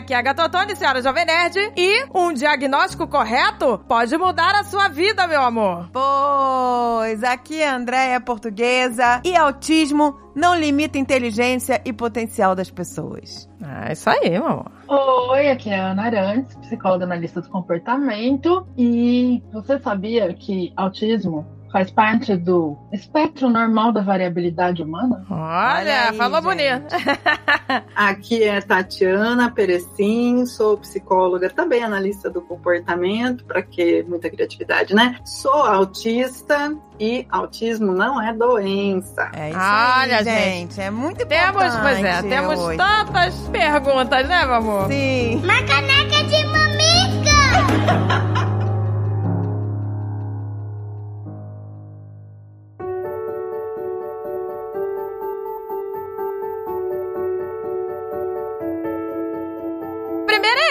Aqui é a Gatotone, senhora Jovem Nerd. E um diagnóstico correto pode mudar a sua vida, meu amor. Pois, aqui é a Andréia Portuguesa. E autismo não limita a inteligência e potencial das pessoas. Ah, isso aí, meu amor. Oi, aqui é a Ana Arantes, psicóloga analista do comportamento. E você sabia que autismo faz parte do espectro normal da variabilidade humana? Olha, Olha aí, falou gente. bonito. Aqui é Tatiana Perecim, sou psicóloga, também analista do comportamento, para que muita criatividade, né? Sou autista e autismo não é doença. É isso Olha, aí, gente. gente. É muito importante. Temos, pois é, temos hoje. tantas perguntas, né, meu amor? Sim. Uma caneca de mamica!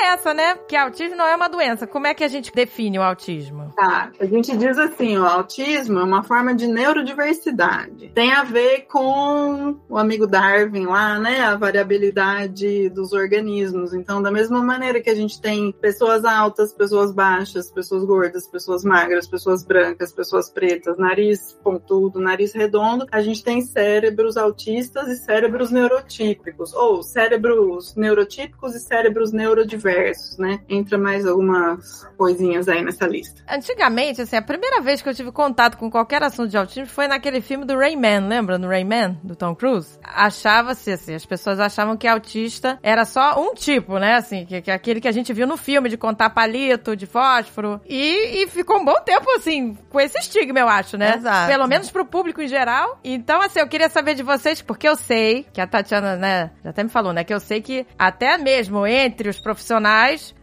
essa, né? Que autismo não é uma doença. Como é que a gente define o autismo? Tá, a gente diz assim, o autismo é uma forma de neurodiversidade. Tem a ver com o amigo Darwin lá, né? A variabilidade dos organismos. Então, da mesma maneira que a gente tem pessoas altas, pessoas baixas, pessoas gordas, pessoas magras, pessoas brancas, pessoas pretas, nariz pontudo, nariz redondo, a gente tem cérebros autistas e cérebros neurotípicos, ou cérebros neurotípicos e cérebros neurodiversos, né? Entra mais algumas coisinhas aí nessa lista. Antigamente, assim, a primeira vez que eu tive contato com qualquer assunto de autismo foi naquele filme do Rayman, lembra? No Rayman, do Tom Cruise? Achava-se, assim, as pessoas achavam que autista era só um tipo, né? Assim, que, que é aquele que a gente viu no filme, de contar palito, de fósforo. E, e ficou um bom tempo, assim, com esse estigma, eu acho, né? Exato. Pelo menos pro público em geral. Então, assim, eu queria saber de vocês, porque eu sei que a Tatiana, né, já até me falou, né? Que eu sei que até mesmo entre os profissionais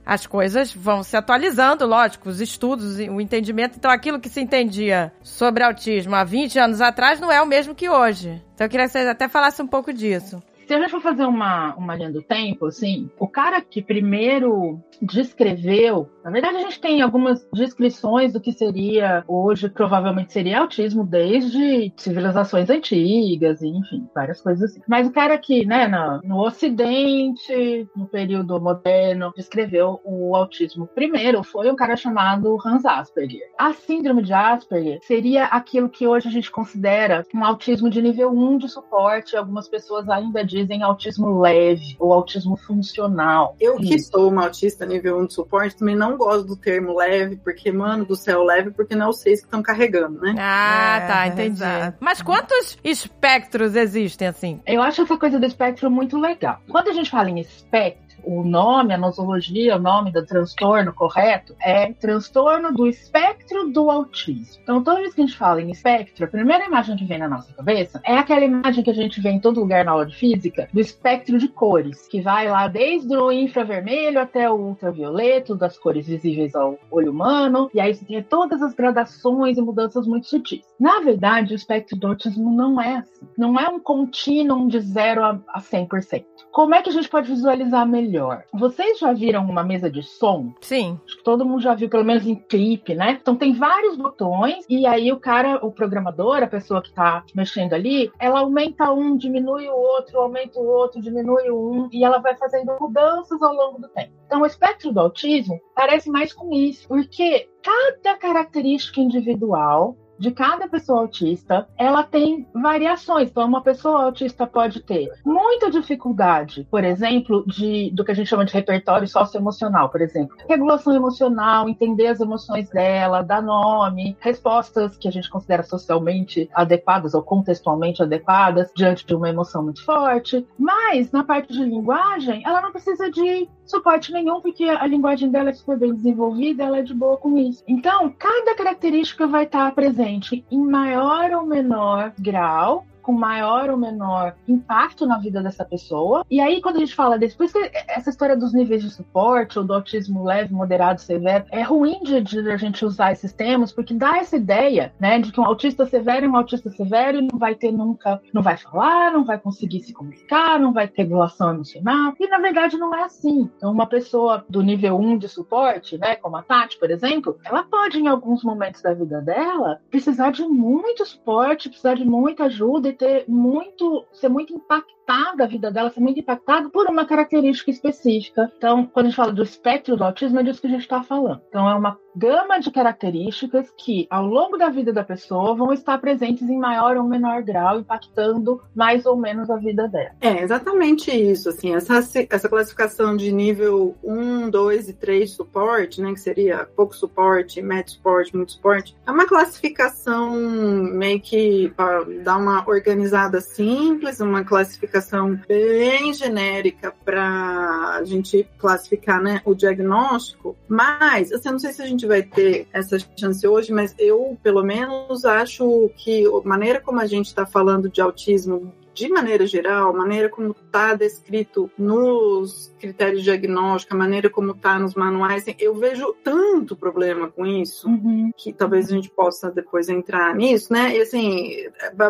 as coisas vão se atualizando, lógico, os estudos, o entendimento. Então, aquilo que se entendia sobre autismo há 20 anos atrás não é o mesmo que hoje. Então, eu queria que vocês até falassem um pouco disso. Se a gente for fazer uma, uma linha do tempo, assim, o cara que primeiro descreveu, na verdade a gente tem algumas descrições do que seria, hoje provavelmente seria autismo desde civilizações antigas, enfim, várias coisas assim. Mas o cara que, né, no, no Ocidente, no período moderno, descreveu o autismo primeiro foi um cara chamado Hans Asperger. A síndrome de Asperger seria aquilo que hoje a gente considera um autismo de nível 1 de suporte, algumas pessoas ainda dizem autismo leve ou autismo funcional. Eu que Isso. sou uma autista nível 1 de suporte, também não gosto do termo leve, porque, mano, do céu leve, porque não é seis que estão carregando, né? Ah, É, tá, entendi. exato. Mas quantos espectros existem, assim? Eu acho essa coisa do espectro muito legal. Quando a gente fala em espectro, o nome, a nosologia, o nome do transtorno correto é transtorno do espectro do autismo. Então, toda vez que a gente fala em espectro, a primeira imagem que vem na nossa cabeça é aquela imagem que a gente vê em todo lugar na aula de física, do espectro de cores, que vai lá desde o infravermelho até o ultravioleta, das cores visíveis ao olho humano, e aí você tem todas as gradações e mudanças muito sutis. Na verdade, o espectro do autismo não é assim. Não é um contínuo de 0 a, a 100%. Como é que a gente pode visualizar melhor? Vocês já viram uma mesa de som? Sim. Acho que todo mundo já viu, pelo menos em clipe, né? Então tem vários botões e aí o cara, o programador, a pessoa que tá mexendo ali, ela aumenta um, diminui o outro, aumenta o outro, diminui o um e ela vai fazendo mudanças ao longo do tempo. Então o espectro do autismo parece mais com isso, porque cada característica individual de cada pessoa autista, ela tem variações. Então, uma pessoa autista pode ter muita dificuldade, por exemplo, de do que a gente chama de repertório socioemocional, por exemplo. Regulação emocional, entender as emoções dela, dar nome, respostas que a gente considera socialmente adequadas ou contextualmente adequadas diante de uma emoção muito forte. Mas, na parte de linguagem, ela não precisa de suporte nenhum, porque a linguagem dela é super bem desenvolvida, ela é de boa com isso. Então, cada característica vai estar presente em maior ou menor grau com maior ou menor impacto na vida dessa pessoa. E aí, quando a gente fala desse, por isso que essa história dos níveis de suporte, ou do autismo leve, moderado, severo, é ruim de, de a gente usar esses termos, porque dá essa ideia, né, de que um autista severo é um autista severo e não vai ter nunca, não vai falar, não vai conseguir se comunicar, não vai ter regulação emocional. E na verdade não é assim. Então, uma pessoa do nível 1 de suporte, né, como a Tati, por exemplo, ela pode, em alguns momentos da vida dela, precisar de muito suporte, precisar de muita ajuda e ter muito, ser muito impactada a vida dela, ser muito impactada por uma característica específica. Então, quando a gente fala do espectro do autismo, é disso que a gente está falando. Então, é uma gama de características que, ao longo da vida da pessoa, vão estar presentes em maior ou menor grau, impactando mais ou menos a vida dela. É exatamente isso. Assim, essa, essa classificação de nível 1, 2 e 3 de suporte, né, que seria pouco suporte, médio suporte, muito suporte, é uma classificação meio que para dar uma organizada simples, uma classificação bem genérica para a gente classificar né, o diagnóstico. Mas, assim, eu não sei se a gente vai ter essa chance hoje, mas eu, pelo menos, acho que a maneira como a gente está falando de autismo de maneira geral, a maneira como está descrito nos critérios diagnósticos, a maneira como está nos manuais, eu vejo tanto problema com isso, uhum. que talvez a gente possa depois entrar nisso, né? E assim,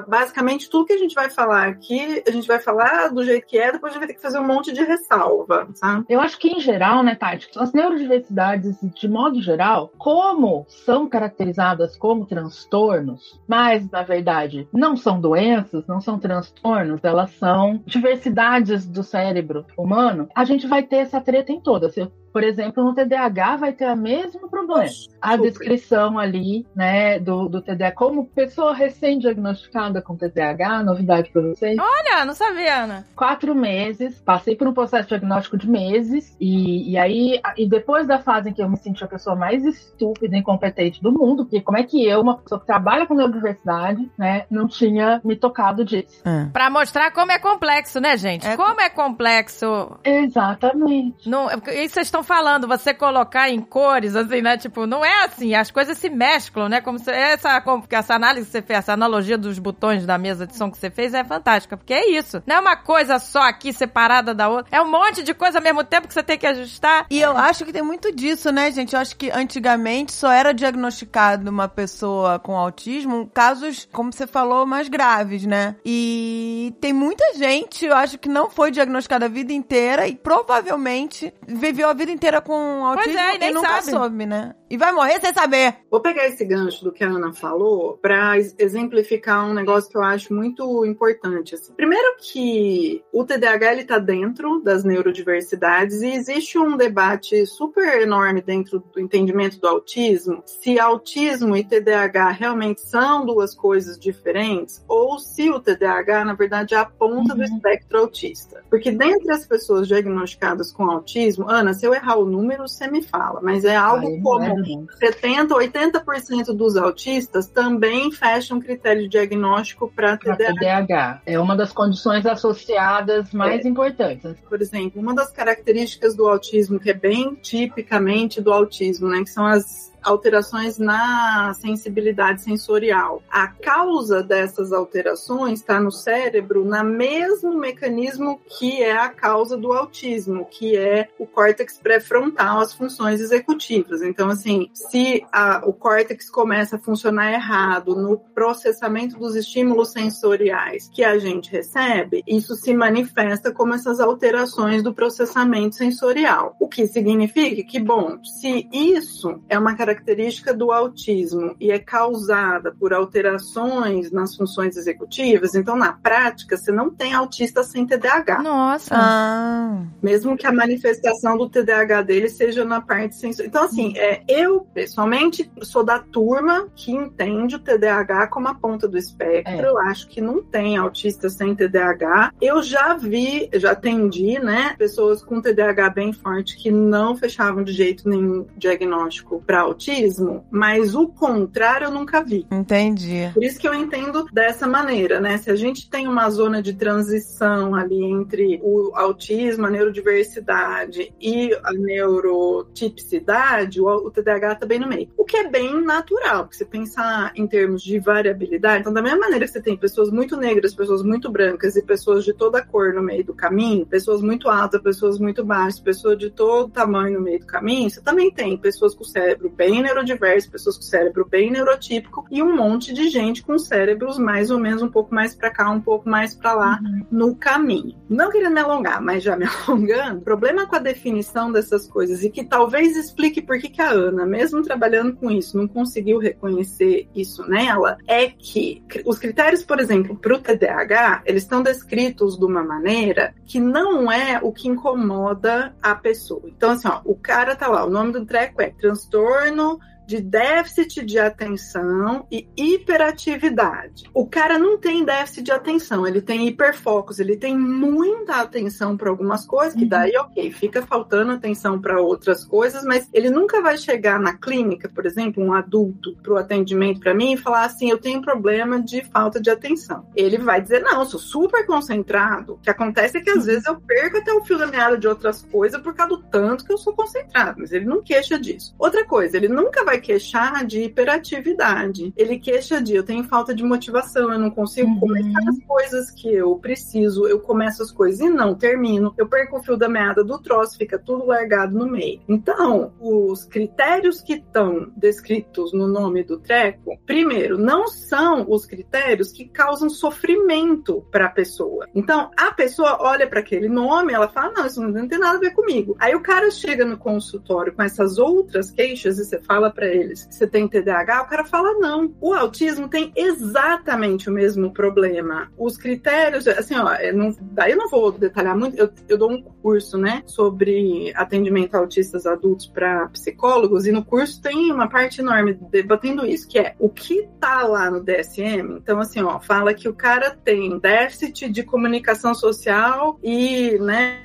basicamente tudo que a gente vai falar aqui, a gente vai falar do jeito que é, depois a gente vai ter que fazer um monte de ressalva, sabe? Eu acho que em geral, né, Tati, as neurodiversidades, de modo geral, como são caracterizadas como transtornos, mas na verdade não são doenças, não são transtornos, transtornos, elas são diversidades do cérebro humano, a gente vai ter essa treta em todas. Eu por exemplo, no TDAH vai ter o mesmo problema. A descrição ali, né, do, do TDAH, como pessoa recém-diagnosticada com TDAH, novidade para vocês. Olha, não sabia, Ana. Quatro meses, passei por um processo diagnóstico de meses, e, e aí, e depois da fase em que eu me senti a pessoa mais estúpida e incompetente do mundo, porque como é que eu, uma pessoa que trabalha com neurodiversidade, né, não tinha me tocado disso. É. Pra mostrar como é complexo, né, gente? É... Como é complexo. Exatamente. Não, isso vocês estão falando, você colocar em cores, assim, né? Tipo, não é assim, as coisas se mesclam, né? Como se, essa, essa análise que você fez, essa analogia dos botões da mesa de som que você fez é fantástica, porque é isso. Não é uma coisa só aqui separada da outra, é um monte de coisa ao mesmo tempo que você tem que ajustar. E eu acho que tem muito disso, né, gente? Eu acho que antigamente só era diagnosticado uma pessoa com autismo casos, como você falou, mais graves, né? E tem muita gente, eu acho que não foi diagnosticada a vida inteira e provavelmente viveu a vida inteira com autismo pois é, e, e nunca sabe. soube, né? E vai morrer sem saber. Vou pegar esse gancho do que a Ana falou para exemplificar um negócio que eu acho muito importante. Assim. Primeiro que o TDAH ele tá dentro das neurodiversidades e existe um debate super enorme dentro do entendimento do autismo, se autismo e TDAH realmente são duas coisas diferentes ou se o TDAH na verdade é a ponta uhum. do espectro autista. Porque dentre as pessoas diagnosticadas com autismo, Ana, se eu errar o número, você me fala, mas é algo Ai, como é 70, 80% dos autistas também fecham critério diagnóstico para TDAH. TDAH. É uma das condições associadas mais é. importantes. Por exemplo, uma das características do autismo que é bem tipicamente do autismo, né, que são as alterações na sensibilidade sensorial. A causa dessas alterações está no cérebro, na mesmo mecanismo que é a causa do autismo, que é o córtex pré-frontal, as funções executivas. Então, assim, se a, o córtex começa a funcionar errado no processamento dos estímulos sensoriais que a gente recebe, isso se manifesta como essas alterações do processamento sensorial. O que significa que, bom, se isso é uma característica característica do autismo e é causada por alterações nas funções executivas, então na prática você não tem autista sem TDAH. Nossa. Ah. Mesmo que a manifestação do TDAH dele seja na parte sensorial. Então assim, é, eu pessoalmente sou da turma que entende o TDAH como a ponta do espectro. É. Eu acho que não tem autista sem TDAH. Eu já vi, já atendi, né, pessoas com TDAH bem forte que não fechavam de jeito nenhum diagnóstico para autismo autismo, mas o contrário eu nunca vi. Entendi. Por isso que eu entendo dessa maneira, né? Se a gente tem uma zona de transição ali entre o autismo, a neurodiversidade e a neurotipicidade, o, TDAH tá bem no meio. O que é bem natural, porque você pensar em termos de variabilidade, então da mesma maneira que você tem pessoas muito negras, pessoas muito brancas e pessoas de toda cor no meio do caminho, pessoas muito altas, pessoas muito baixas, pessoas de todo tamanho no meio do caminho, você também tem pessoas com o cérebro bem bem neurodiverso, pessoas com cérebro bem neurotípico e um monte de gente com cérebros mais ou menos um pouco mais para cá, um pouco mais para lá uhum. no caminho. Não querendo me alongar, mas já me alongando, o problema com a definição dessas coisas e que talvez explique por que, que a Ana, mesmo trabalhando com isso, não conseguiu reconhecer isso nela, é que os critérios, por exemplo, para o TDAH, eles estão descritos de uma maneira que não é o que incomoda a pessoa. Então, assim, ó, o cara tá lá, o nome do treco é transtorno no. De déficit de atenção e hiperatividade. O cara não tem déficit de atenção, ele tem hiperfocos, ele tem muita atenção para algumas coisas, que uhum. daí, ok, fica faltando atenção para outras coisas, mas ele nunca vai chegar na clínica, por exemplo, um adulto, para o atendimento para mim e falar assim: eu tenho problema de falta de atenção. Ele vai dizer: não, eu sou super concentrado. O que acontece é que às uhum. vezes eu perco até o fio da meada de outras coisas por causa do tanto que eu sou concentrado, mas ele não queixa disso. Outra coisa, ele nunca vai vai queixar de hiperatividade. Ele queixa de eu tenho falta de motivação, eu não consigo uhum. começar as coisas que eu preciso, eu começo as coisas e não termino. Eu perco o fio da meada do troço, fica tudo largado no meio. Então, os critérios que estão descritos no nome do treco, primeiro, não são os critérios que causam sofrimento para a pessoa. Então, a pessoa olha para aquele nome, ela fala: "Não, isso não tem nada a ver comigo". Aí o cara chega no consultório com essas outras queixas e você fala para para eles, você tem TDAH? O cara fala não. O autismo tem exatamente o mesmo problema. Os critérios, assim, ó, eu não, daí eu não vou detalhar muito, eu, eu dou um curso, né, sobre atendimento a autistas adultos para psicólogos, e no curso tem uma parte enorme debatendo isso, que é o que tá lá no DSM. Então, assim, ó, fala que o cara tem déficit de comunicação social e, né,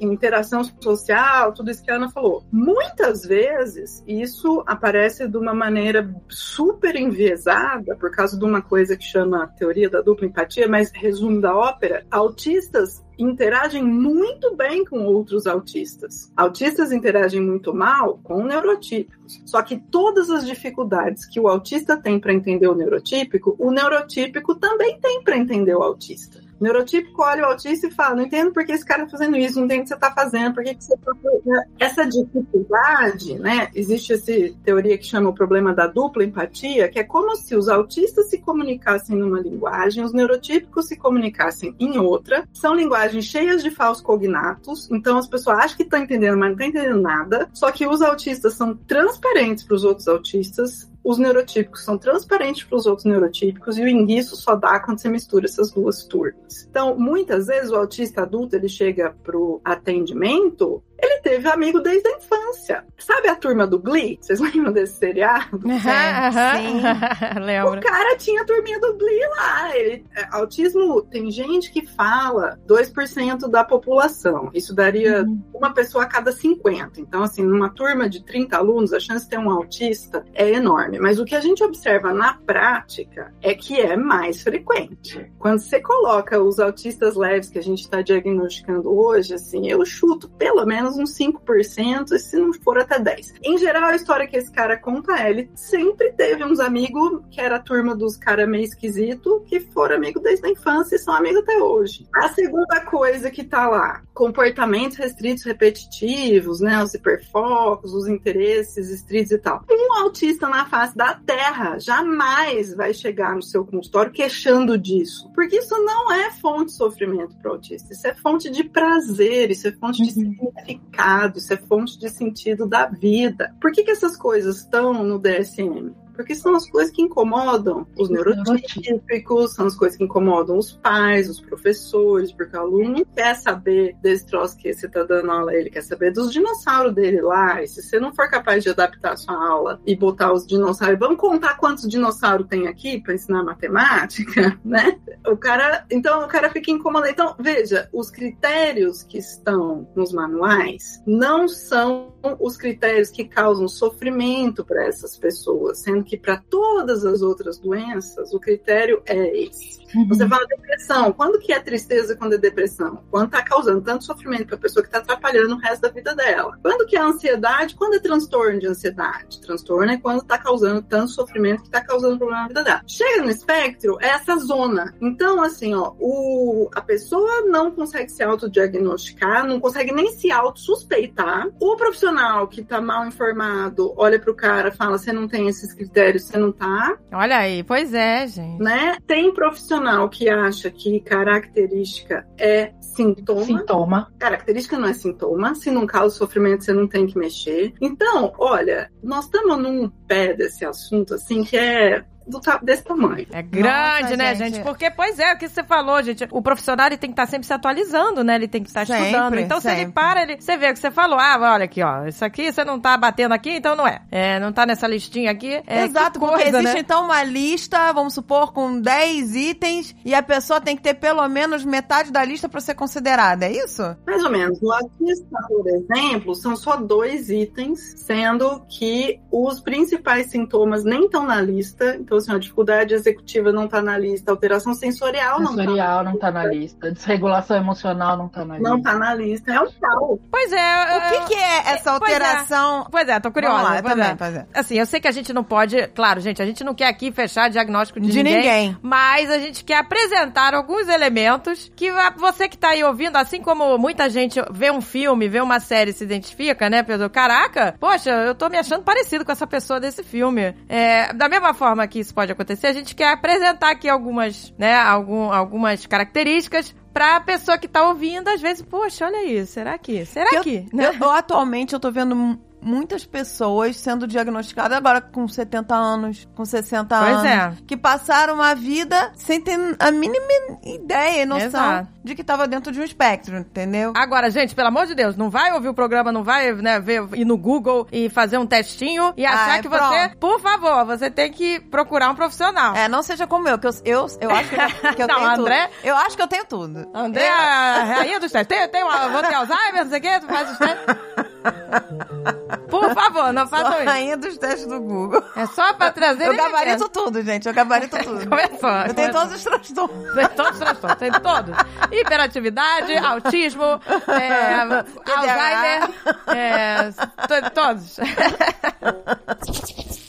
interação social, tudo isso que a Ana falou. Muitas vezes, isso aparece de uma maneira super enviesada, por causa de uma coisa que chama teoria da dupla empatia, mas resumo da ópera, autistas interagem muito bem com outros autistas. Autistas interagem muito mal com neurotípicos. Só que todas as dificuldades que o autista tem para entender o neurotípico, o neurotípico também tem para entender o autista. O neurotípico olha o autista e fala: não entendo por que esse cara tá fazendo isso, não entendo o que você tá fazendo, por que, que você tá fazendo. Essa dificuldade, né? Existe essa teoria que chama o problema da dupla empatia, que é como se os autistas se comunicassem numa linguagem, os neurotípicos se comunicassem em outra. São linguagens cheias de falsos cognatos, então as pessoas acham que estão entendendo, mas não estão entendendo nada. Só que os autistas são transparentes para os outros autistas, os neurotípicos são transparentes para os outros neurotípicos e o enguiço só dá quando você mistura essas duas turmas. Então, muitas vezes o autista adulto ele chega para o atendimento ele teve amigo desde a infância. Sabe a turma do Glee? Vocês lembram desse seriado? Uhum, sim. Lembro. O cara tinha a turminha do Glee lá. Ele, é, autismo, tem gente que fala 2% da população. Isso daria uhum. uma pessoa a cada 50. Então, assim, numa turma de 30 alunos, a chance de ter um autista é enorme. Mas o que a gente observa na prática é que é mais frequente. Quando você coloca os autistas leves que a gente está diagnosticando hoje, assim, eu chuto pelo menos menos uns 5%, e se não for até 10%. Em geral, a história que esse cara conta é, ele sempre teve uns amigos que era a turma dos caras meio esquisito, que foram amigos desde a infância e são amigos até hoje. A segunda coisa que tá lá, comportamentos restritos repetitivos, né, os hiperfocos, os interesses estritos e tal. Um autista na face da Terra jamais vai chegar no seu consultório queixando disso, porque isso não é fonte de sofrimento para autista, isso é fonte de prazer, isso é fonte de uhum significado, isso é fonte de sentido da vida. Por que, que essas coisas estão no DSM? Porque são as coisas que incomodam os neurotípicos, são as coisas que incomodam os pais, os professores, porque o aluno quer saber desse troço que você está dando aula, ele quer saber dos dinossauros dele lá. E se você não for capaz de adaptar a sua aula e botar os dinossauros, vamos contar quantos dinossauros tem aqui para ensinar matemática, né? O cara, então o cara fica incomodado. Então, veja, os critérios que estão nos manuais não são os critérios que causam sofrimento para essas pessoas, sendo que para todas as outras doenças o critério é esse. Uhum. Você fala depressão. Quando que é tristeza quando é depressão? Quando está causando tanto sofrimento para a pessoa que está atrapalhando o resto da vida dela. Quando que é ansiedade? Quando é transtorno de ansiedade? Transtorno é quando está causando tanto sofrimento que está causando problema na vida dela. Chega no espectro, é essa zona. Então, assim, ó, o, a pessoa não consegue se autodiagnosticar, não consegue nem se autossuspeitar. O profissional que tá mal informado olha pro cara fala: você não tem esses critérios, você não tá. Olha aí, pois é, gente. Né? Tem profissional que acha que característica é sintoma. Sintoma. Característica não é sintoma. Se não causa sofrimento, você não tem que mexer. Então, olha, nós estamos num pé desse assunto, assim, que é do, desse tamanho. É grande, Nossa, né, gente. gente? Porque, pois é, o que você falou, gente. O profissional ele tem que estar sempre se atualizando, né? Ele tem que estar Sempre, estudando. Então, se ele sempre. para, ele, você vê o que você falou. Ah, olha aqui, ó. Isso aqui você não tá batendo aqui, então não é. É, não tá nessa listinha aqui. É, Exato, que porque coisa, existe né? então uma lista, vamos supor, com 10 itens e a pessoa tem que ter pelo menos metade da lista para ser considerada, é isso? Mais ou menos. O autista, por exemplo, são só dois itens, sendo que os principais sintomas nem estão na lista. Então, assim, a dificuldade executiva não está na lista, alteração sensorial não está Sensorial não tá na lista. Desregulação emocional não tá na lista. não tá na lista. É um caos. Pois é. O que, que é essa pois é. alteração? Pois é, tô curiosa. Vamos lá, pois também, é. pois é. Assim, eu sei que a gente não pode. Claro, gente, a gente não quer aqui fechar diagnóstico de, De ninguém. Mas a gente quer apresentar alguns elementos que você que tá aí ouvindo, assim como muita gente vê um filme, vê uma série e se identifica, né? Pessoa, caraca, poxa, eu tô me achando parecido com essa pessoa desse filme. É, da mesma forma que isso pode acontecer, a gente quer apresentar aqui algumas, né? Algum, algumas características. Pra pessoa que tá ouvindo, às vezes, poxa, olha isso, será que? Será Eu- que? Eu, eu, atualmente eu tô vendo muitas pessoas sendo diagnosticadas agora com 70 anos, com 60 Pois anos, é. que passaram uma vida sem ter a mínima ideia e noção Exato. de que tava dentro de um espectro, entendeu? Agora, gente, pelo amor de Deus, não vai ouvir o programa, não vai, né, ver, ir no Google e fazer um testinho e achar Ai, que você, por favor, você tem que procurar um profissional. É, não seja como eu, que eu, eu, eu acho que eu, que eu Não, tenho André- tudo. Eu acho que eu tenho tudo. André, é a rainha dos testes. Tem, tem uma, vou ter Alzheimer, não sei o quê, tu faz os testes. Por favor, não Sou façam a isso. rainha dos testes do Google. É só pra trazer... Eu gabarito tudo, gente. Eu gabarito tudo. Começou. Eu tenho todos os transtornos. Tem todos os transtornos, tem todos. Hiperatividade, autismo, é, Alzheimer, é, to- todos.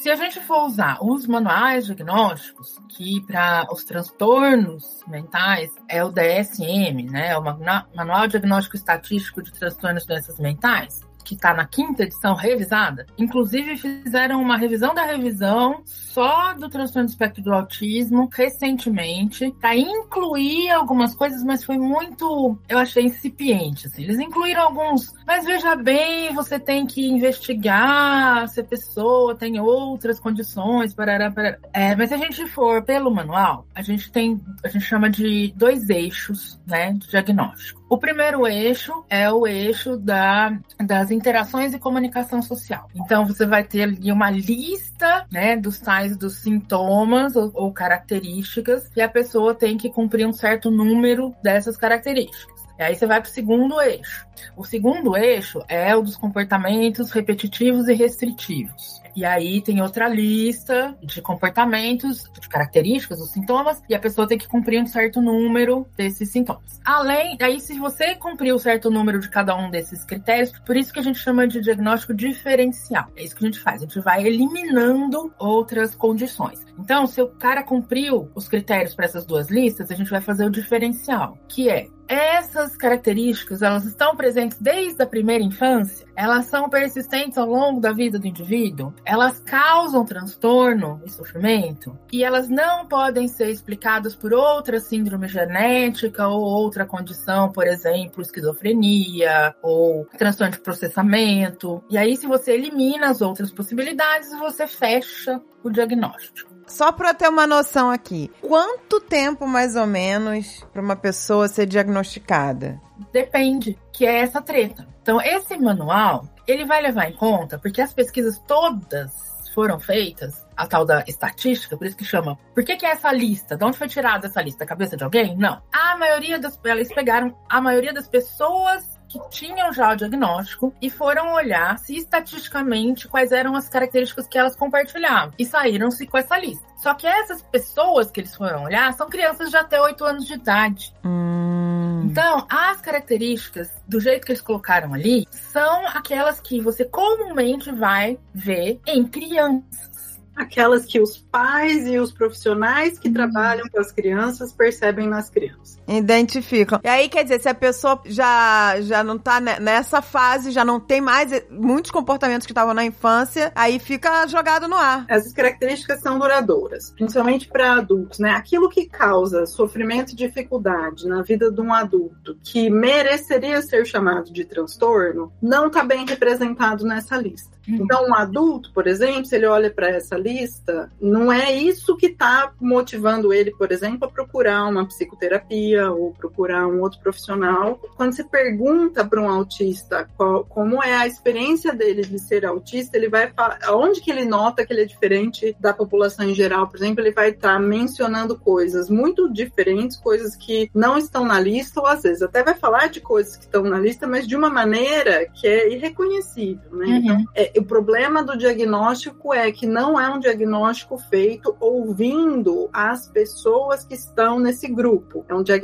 Se a gente for usar os manuais diagnósticos, que para os transtornos mentais é o DSM, né? É o Manual Diagnóstico Estatístico de Transtornos e Doenças Mentais, que está na quinta edição revisada. Inclusive, fizeram uma revisão da revisão só do transtorno do espectro do autismo recentemente, para incluir algumas coisas, mas foi muito, eu achei incipiente. Assim. Eles incluíram alguns, mas veja bem, você tem que investigar se a pessoa tem outras condições, parará, parará. É, mas se a gente for pelo manual, a gente tem, a gente chama de dois eixos, né, de diagnóstico. O primeiro eixo é o eixo da, das interações e comunicação social. Então, você vai ter ali uma lista, né, dos tais dos sintomas ou, ou características e a pessoa tem que cumprir um certo número dessas características. E aí você vai para o segundo eixo. O segundo eixo é o dos comportamentos repetitivos e restritivos. E aí tem outra lista de comportamentos, de características, dos sintomas, e a pessoa tem que cumprir um certo número desses sintomas. Além, aí se você cumprir um certo número de cada um desses critérios, por isso que a gente chama de diagnóstico diferencial. É isso que a gente faz, a gente vai eliminando outras condições. Então, se o cara cumpriu os critérios para essas duas listas, a gente vai fazer o diferencial, que é essas características, elas estão presentes desde a primeira infância, elas são persistentes ao longo da vida do indivíduo, elas causam transtorno e sofrimento, e elas não podem ser explicadas por outra síndrome genética ou outra condição, por exemplo, esquizofrenia ou transtorno de processamento. E aí, se você elimina as outras possibilidades, você fecha o diagnóstico. Só pra ter uma noção aqui, quanto tempo mais ou menos pra uma pessoa ser diagnosticada? Depende, que é essa treta. Então, esse manual, ele vai levar em conta, porque as pesquisas todas foram feitas, a tal da estatística, por isso que chama. Por que, que é essa lista? De onde foi tirada essa lista? Da cabeça de alguém? Não. A maioria das. Eles pegaram a maioria das pessoas que tinham já o diagnóstico e foram olhar se estatisticamente quais eram as características que elas compartilhavam e saíram-se com essa lista. Só que essas pessoas que eles foram olhar são crianças de até 8 anos de idade. Hum. Então, as características, do jeito que eles colocaram ali, são aquelas que você comumente vai ver em crianças. Aquelas que os pais e os profissionais que trabalham com as crianças percebem nas crianças. Identificam. E aí, quer dizer, se a pessoa já, já não tá nessa fase, já não tem mais muitos comportamentos que estavam na infância, aí fica jogado no ar. Essas características são duradouras, principalmente para adultos, né? Aquilo que causa sofrimento e dificuldade na vida de um adulto que mereceria ser chamado de transtorno, não está bem representado nessa lista. Uhum. Então, um adulto, por exemplo, se ele olha para essa lista, não é isso que está motivando ele, por exemplo, a procurar uma psicoterapia ou procurar um outro profissional. Quando você pergunta para um autista qual, como é a experiência dele de ser autista, ele vai falar onde que ele nota que ele é diferente da população em geral, por exemplo, ele vai estar tá mencionando coisas muito diferentes, coisas que não estão na lista, ou às vezes até vai falar de coisas que estão na lista, mas de uma maneira que é irreconhecível, né? Uhum. Então, é, o problema do diagnóstico é que não é um diagnóstico feito ouvindo as pessoas que estão nesse grupo. É um diagnóstico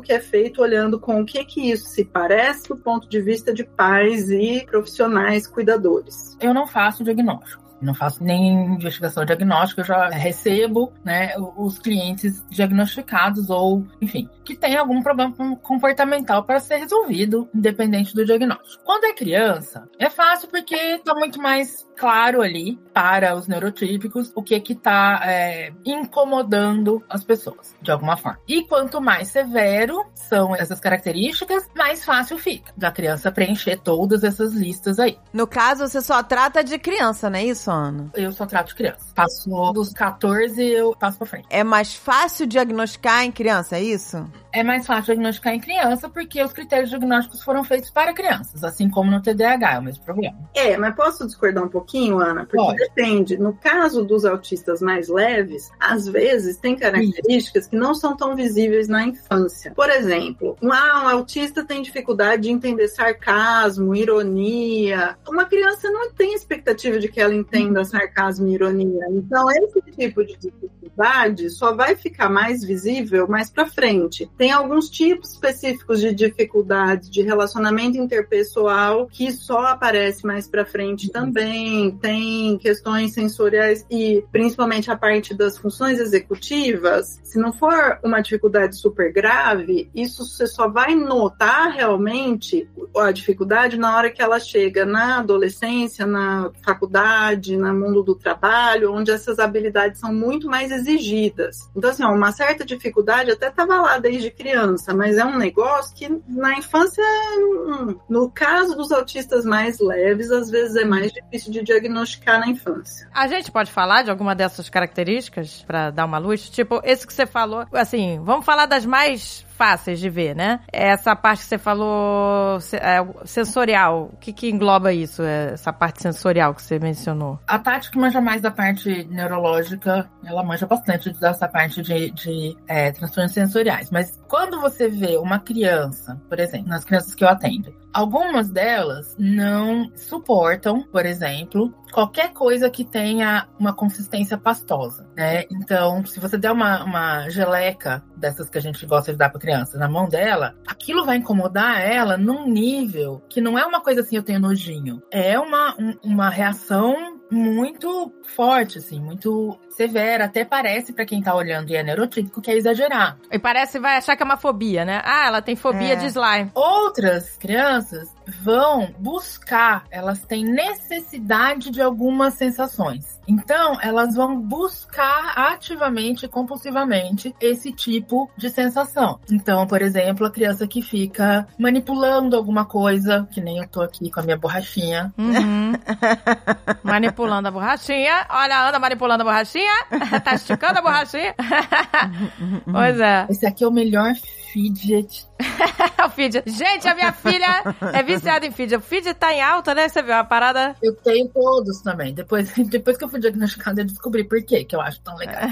que é feito olhando com o que que isso se parece do ponto de vista de pais e profissionais cuidadores. Eu não faço diagnóstico. Não faço nem investigação diagnóstica, eu já recebo né, os clientes diagnosticados ou, enfim, que tem algum problema comportamental para ser resolvido, independente do diagnóstico. Quando é criança, é fácil porque está muito mais claro ali para os neurotípicos o que que está é, incomodando as pessoas, de alguma forma. E quanto mais severo são essas características, mais fácil fica da criança preencher todas essas listas aí. No caso, você só trata de criança, não é isso, Ana? Eu só trato de criança. Passou dos 14, eu passo pra frente. É mais fácil diagnosticar em criança, é isso? É mais fácil diagnosticar em criança porque os critérios diagnósticos foram feitos para crianças, assim como no TDAH, é o mesmo problema. É, mas posso discordar um pouco? Pouquinho, Ana? Porque depende. No caso dos autistas mais leves, às vezes tem características Isso. que não são tão visíveis na infância. Por exemplo, um, ah, um autista tem dificuldade de entender sarcasmo, ironia. Uma criança não tem expectativa de que ela entenda sarcasmo e ironia. Então, esse tipo de dificuldade só vai ficar mais visível mais para frente. Tem alguns tipos específicos de dificuldade de relacionamento interpessoal que só aparece mais para frente também tem, questões sensoriais e principalmente a parte das funções executivas, se não for uma dificuldade super grave, isso você só vai notar realmente a dificuldade na hora que ela chega na adolescência, na faculdade, no mundo do trabalho, onde essas habilidades são muito mais exigidas. Então, assim, uma certa dificuldade até estava lá desde criança, mas é um negócio que na infância, hum, no caso dos autistas mais leves, às vezes é mais difícil de diagnosticar na infância. A gente pode falar de alguma dessas características para dar uma luz? Tipo, esse que você falou, assim, vamos falar das mais fáceis de ver, né? Essa parte que você falou é, sensorial, o que, que engloba isso, é, essa parte sensorial que você mencionou? A Tati que manja mais da parte neurológica, ela manja bastante dessa parte de, de é, transtornos sensoriais. Mas quando você vê uma criança, por exemplo, nas crianças que eu atendo, algumas delas não suportam, por exemplo, qualquer coisa que tenha uma consistência pastosa, né? Então, se você der uma, uma geleca dessas que a gente gosta de dar para criança na mão dela, aquilo vai incomodar ela num nível que não é uma coisa assim, eu tenho nojinho. É uma, um, uma reação muito forte, assim, muito severa. Até parece, para quem tá olhando e é neurotípico, que é exagerar. E parece, vai achar que é uma fobia, né? Ah, ela tem fobia é. de slime. Outras crianças vão buscar, elas têm necessidade de algumas sensações. Então, elas vão buscar ativamente, compulsivamente, esse tipo de sensação. Então, por exemplo, a criança que fica manipulando alguma coisa, que nem eu tô aqui com a minha borrachinha. Uhum. manipulando a borrachinha. Olha a Ana manipulando a borrachinha. tá esticando a borrachinha. pois é. Esse aqui é o melhor fidget. o fidget. Gente, a minha filha é viciada em fidget. O fidget tá em alta, né? Você viu a parada? Eu tenho todos também. Depois, depois que eu fui diagnosticada, eu descobri por quê, que eu acho tão legal.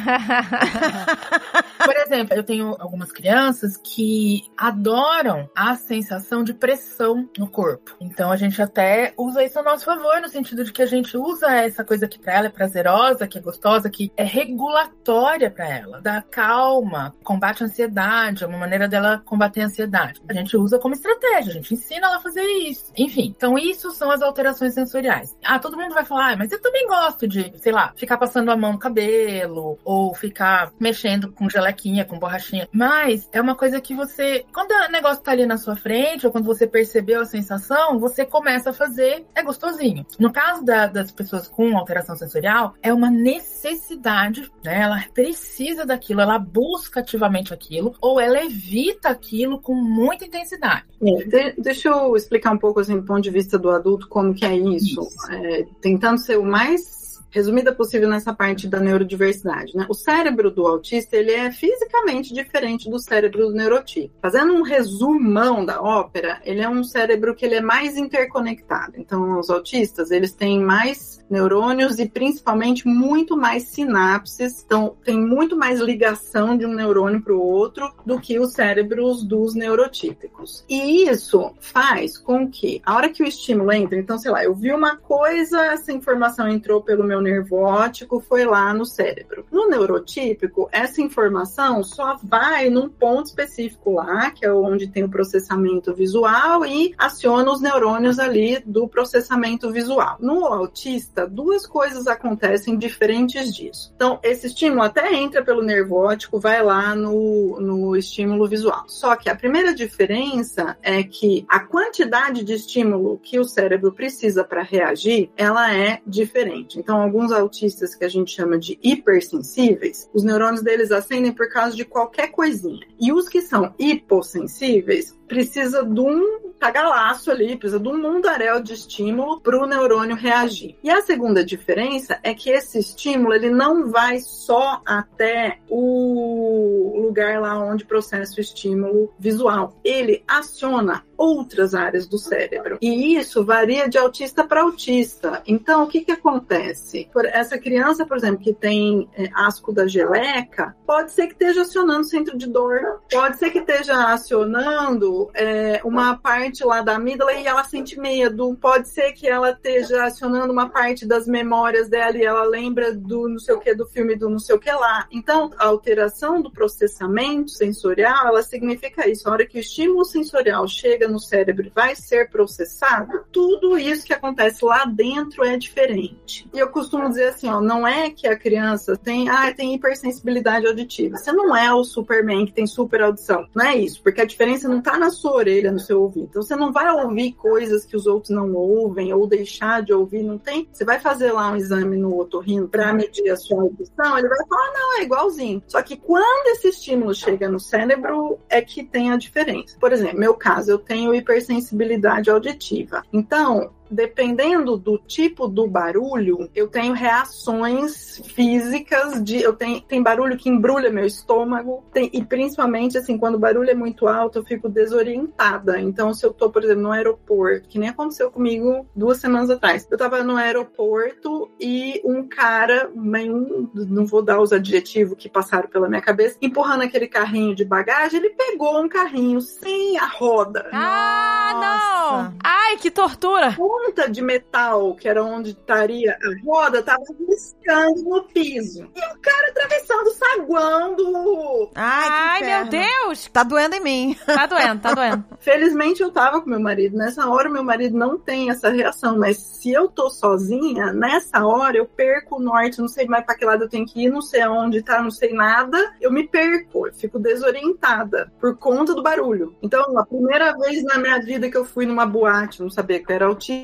Por exemplo, eu tenho algumas crianças que adoram a sensação de pressão no corpo. Então a gente até usa isso a nosso favor, no sentido de que a gente usa essa coisa que para ela é prazerosa, que é gostosa, que é regulatória para ela, dá calma, combate a ansiedade, é uma maneira dela combater a ansiedade. A gente usa como estratégia, a gente ensina ela a fazer isso. Enfim, então isso são as alterações sensoriais. Ah, todo mundo vai falar, ah, mas eu também gosto de, sei lá, ficar passando a mão no cabelo ou ficar mexendo com gelequinha, com borrachinha. Mas é uma coisa que você, quando o negócio tá ali na sua frente ou quando você percebeu a sensação, você começa a fazer, é gostosinho. No caso da, das pessoas com alteração sensorial, é uma necessidade, né? Ela precisa daquilo, ela busca ativamente aquilo ou ela evita aquilo com muita intensidade. É, de, deixa eu explicar um pouco assim, do ponto de vista do adulto, como que é isso. isso. É, tentando ser o mais resumida possível nessa parte da neurodiversidade, né? O cérebro do autista, ele é fisicamente diferente do cérebro do neurotípico. Fazendo um resumão da ópera, ele é um cérebro que ele é mais interconectado. Então, os autistas, eles têm mais neurônios e principalmente muito mais sinapses, então tem muito mais ligação de um neurônio para o outro do que os cérebros dos neurotípicos. E isso faz com que a hora que o estímulo entra, então sei lá, eu vi uma coisa, essa informação entrou pelo meu nervo óptico foi lá no cérebro. No neurotípico, essa informação só vai num ponto específico lá, que é onde tem o processamento visual e aciona os neurônios ali do processamento visual. No autista, duas coisas acontecem diferentes disso. Então, esse estímulo até entra pelo nervo óptico, vai lá no, no estímulo visual. Só que a primeira diferença é que a quantidade de estímulo que o cérebro precisa para reagir, ela é diferente. Então, alguns autistas que a gente chama de hipersensíveis, os neurônios deles acendem por causa de qualquer coisinha. E os que são hipossensíveis, precisa de um tagalaço ali, precisa de um mundaréu de estímulo para o neurônio reagir. E a segunda diferença é que esse estímulo ele não vai só até o lugar lá onde processa o estímulo visual. Ele aciona outras áreas do cérebro. E isso varia de autista para autista. Então, o que, que acontece? Por essa criança, por exemplo, que tem é, asco da geleca, pode ser que esteja acionando o centro de dor, pode ser que esteja acionando é, uma parte lá da amígdala e ela sente medo, pode ser que ela esteja acionando uma parte das memórias dela e ela lembra do não sei o que, do filme do não sei o que lá. Então, a alteração do processamento sensorial, ela significa isso. A hora que o estímulo sensorial chega no cérebro e vai ser processado, tudo isso que acontece lá dentro é diferente. E eu costumo dizer assim, ó, não é que a criança tem, ah, tem hipersensibilidade auditiva. Você não é o Superman que tem super audição. Não é isso, porque a diferença não tá na sua orelha, no seu ouvido. Então você não vai ouvir coisas que os outros não ouvem ou deixar de ouvir, não tem. Você vai fazer lá um exame no otorrino para medir a sua audição, ele vai falar, não, é igualzinho. Só que quando esse estímulo chega no cérebro, é que tem a diferença. Por exemplo, meu caso, eu tenho hipersensibilidade auditiva. Então, dependendo do tipo do barulho, eu tenho reações físicas de eu tenho tem barulho que embrulha meu estômago, tem, e principalmente assim, quando o barulho é muito alto, eu fico desorientada. Então, se eu tô, por exemplo, no aeroporto, que nem aconteceu comigo duas semanas atrás. Eu tava no aeroporto e um cara, bem, não vou dar os adjetivos que passaram pela minha cabeça, empurrando aquele carrinho de bagagem, ele pegou um carrinho sem a roda. Ah, Nossa. não! Ai, que tortura! Ponta de metal, que era onde estaria a roda, tava riscando no piso. E o cara atravessando o saguão do. Ai, Ai meu Deus! Tá doendo em mim. Tá doendo, tá doendo. Felizmente eu tava com meu marido. Nessa hora, meu marido não tem essa reação, mas se eu tô sozinha, nessa hora eu perco o norte, não sei mais pra que lado eu tenho que ir, não sei aonde tá, não sei nada. Eu me perco, eu fico desorientada por conta do barulho. Então, a primeira vez na minha vida que eu fui numa boate, não sabia que era autismo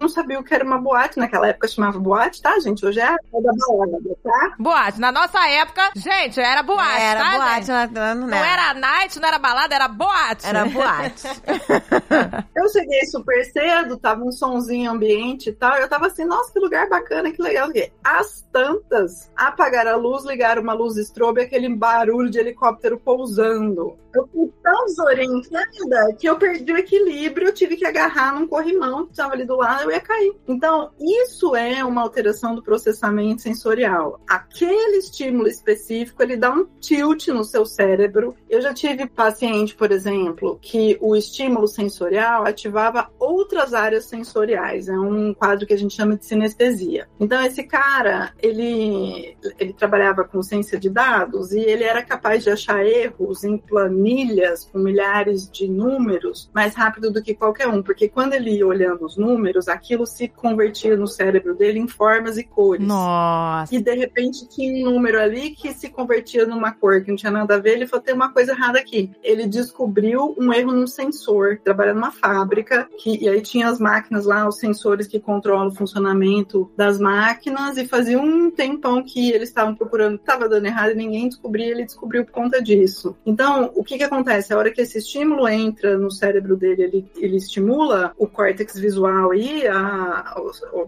não sabia o que era uma boate. Naquela época chamava boate, tá, gente? Hoje é a da balada, tá? Boate. Na nossa época, gente, era boate, era tá, boate, não, não, não, não era night, não era balada, era boate. Era boate. eu cheguei super cedo, tava um sonzinho ambiente e tal. E eu tava assim, nossa, que lugar bacana, que legal. As tantas apagaram a luz, ligaram uma luz strobe, aquele barulho de helicóptero pousando. Eu fui tão desorientada que eu perdi o equilíbrio, eu tive que agarrar num corrimão que tava ali do lado eu ia cair. Então, isso é uma alteração do processamento sensorial. Aquele estímulo específico, ele dá um tilt no seu cérebro. Eu já tive paciente, por exemplo, que o estímulo sensorial ativava outras áreas sensoriais. É um quadro que a gente chama de sinestesia. Então, esse cara, ele, ele trabalhava com ciência de dados e ele era capaz de achar erros em planilhas com milhares de números mais rápido do que qualquer um, porque quando ele ia olhando os números, aquilo se convertia no cérebro dele em formas e cores. Nossa. E de repente tinha um número ali que se convertia numa cor que não tinha nada a ver, ele falou: tem uma coisa errada aqui. Ele descobriu um erro no sensor, trabalhando numa fábrica, que, e aí tinha as máquinas lá, os sensores que controlam o funcionamento das máquinas, e fazia um tempão que eles estavam procurando, estava dando errado e ninguém descobria, ele descobriu por conta disso. Então, o que que acontece? A hora que esse estímulo entra no cérebro dele, ele, ele estimula o córtex visual e a,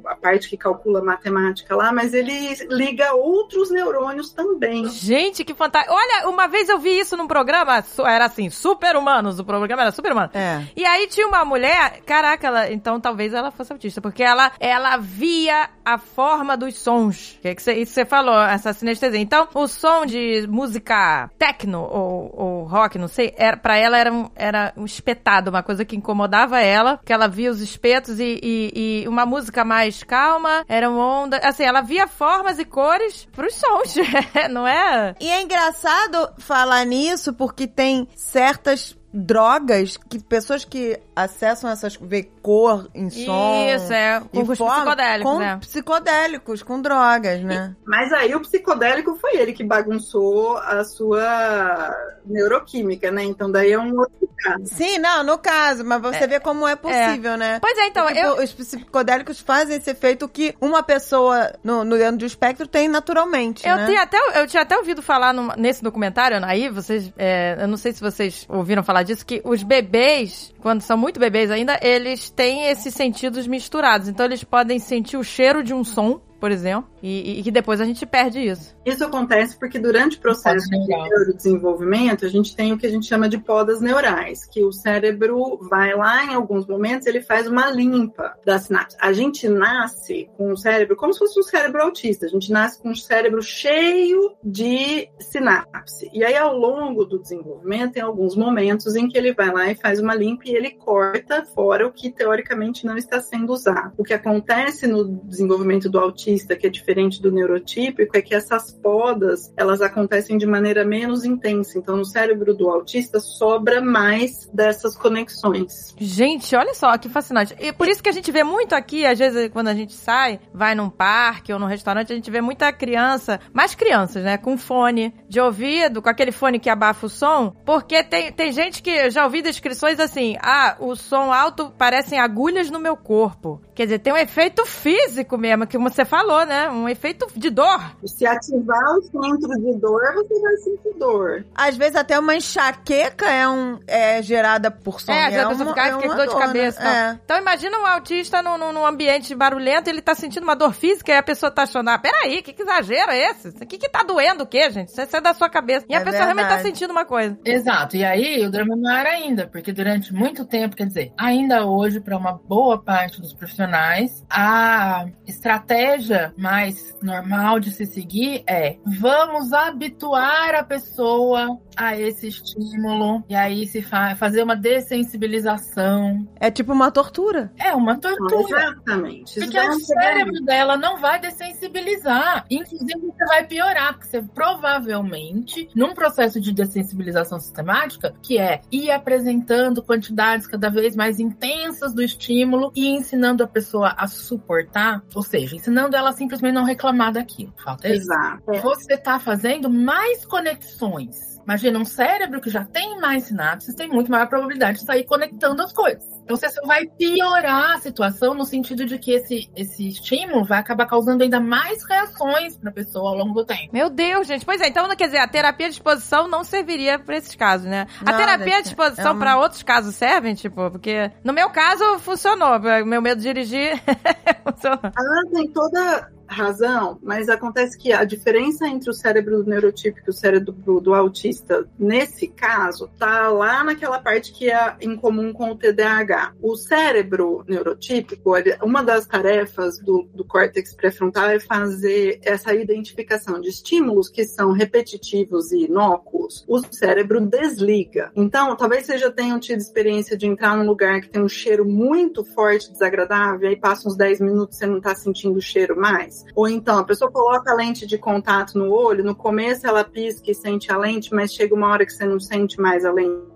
a parte que calcula matemática lá, mas ele liga outros neurônios também. Gente, que fantástico. Olha, uma vez eu vi isso num programa, era assim, super humanos, o programa era super humano. É. E aí tinha uma mulher, caraca, ela, então talvez ela fosse autista, porque ela, ela via a forma dos sons. Que é que cê, isso você falou, essa sinestesia. Então, o som de música techno ou, ou rock, não sei, era, pra ela era um, era um espetado, uma coisa que incomodava ela, que ela via os espetos e, e, e uma música mais calma, eram ondas, assim, ela via formas e cores pros sons, não é? E é engraçado falar nisso porque tem certas drogas que pessoas que acessam essas vê cor em som Isso, é, com e forma- psicodélicos, com né? psicodélicos com drogas né Mas aí o psicodélico foi ele que bagunçou a sua neuroquímica, né? Então daí é um outro caso. sim não no caso mas você vê como é possível né Pois é, então, Porque, eu, os psicodélicos fazem esse efeito que uma pessoa no, no dentro do espectro tem naturalmente Eu, né? tinha até, eu tinha até ouvido falar numa- nesse documentário, aí vocês, é, eu não sei se vocês ouviram falar disso, que os bebês, quando são muito bebês ainda, eles têm esses sentidos misturados. Então eles podem sentir o cheiro de um som, por exemplo, e, e que depois a gente perde isso. Isso acontece porque durante o processo de neurais. neurodesenvolvimento, a gente tem o que a gente chama de podas neurais, que o cérebro vai lá em alguns momentos, ele faz uma limpa da sinapse. A gente nasce com o cérebro como se fosse um cérebro autista. A gente nasce com um cérebro cheio de sinapse. E aí, ao longo do desenvolvimento, tem alguns momentos em que ele vai lá e faz uma limpa e ele corta fora o que teoricamente não está sendo usado. O que acontece no desenvolvimento do autista, que é diferente do neurotípico, é que essas podas, elas acontecem de maneira menos intensa. Então, no cérebro do autista sobra mais dessas conexões. Gente, olha só que fascinante. E por isso que a gente vê muito aqui, às vezes, quando a gente sai, vai num parque ou num restaurante, a gente vê muita criança, mais crianças, né? Com fone de ouvido, com aquele fone que abafa o som. Porque tem, tem gente que eu já ouvi descrições assim: ah, o som alto parecem agulhas no meu corpo. Quer dizer, tem um efeito físico mesmo, que você falou, né? Um efeito de dor. Se ativar o centro de dor, você vai sentir dor. às vezes até uma enxaqueca é um é gerada por som É, às vezes a pessoa uma- fica, é uma dor de cabeça. e tal. né? Então imagina um autista num, num, num ambiente barulhento, ele tá sentindo uma dor física e a pessoa tá achando, ah, peraí, que, que exagero é esse? O que que tá doendo o quê, gente? Isso é da sua cabeça. E a É pessoa realmente tá verdade. sentindo uma coisa. Exato. E aí o drama é maior ainda, porque durante muito tempo, quer dizer, ainda hoje, para uma boa parte dos profissionais, a estratégia mais normal de se seguir é vamos habituar a pessoa a esse estímulo e aí se fa fazer uma dessensibilização. É tipo uma tortura. É uma tortura. Exatamente. Porque o cérebro dela não vai dessensibilizar. Inclusive, você vai piorar, porque você provavelmente, num processo de dessensibilização sistemática, que é ir apresentando quantidades cada vez mais intensas do estímulo e ensinando a pessoa a suportar, ou seja, ensinando ela simplesmente não reclamar daquilo. Falta isso. Exato. É. Você tá fazendo mais conexões. Imagina, um cérebro que já tem mais sinapses tem muito maior probabilidade de sair conectando as coisas. Então você só vai piorar a situação no sentido de que esse, esse estímulo vai acabar causando ainda mais reações pra pessoa ao longo do tempo. Meu Deus, gente. Pois é, então, quer dizer, a terapia de exposição não serviria pra esses casos, né? A Não, terapia gente, de exposição é um- pra outros casos servem, tipo, porque no meu caso funcionou. Meu medo de dirigir funcionou. A Ana tem toda razão, mas acontece que a diferença entre o cérebro do neurotípico e o cérebro do autista, nesse caso, tá lá naquela parte que é em comum com o TDAH. O cérebro neurotípico, uma das tarefas do, do córtex pré-frontal é fazer essa identificação de estímulos que são repetitivos e inócuos. O cérebro desliga. Então, talvez você já tenham tido experiência de entrar num lugar que tem um cheiro muito forte, desagradável, e aí passa uns 10 minutos e você não tá sentindo o cheiro mais. Ou então, a pessoa coloca a lente de contato no olho, no começo ela pisca e sente a lente, mas chega uma hora que você não sente mais a lente.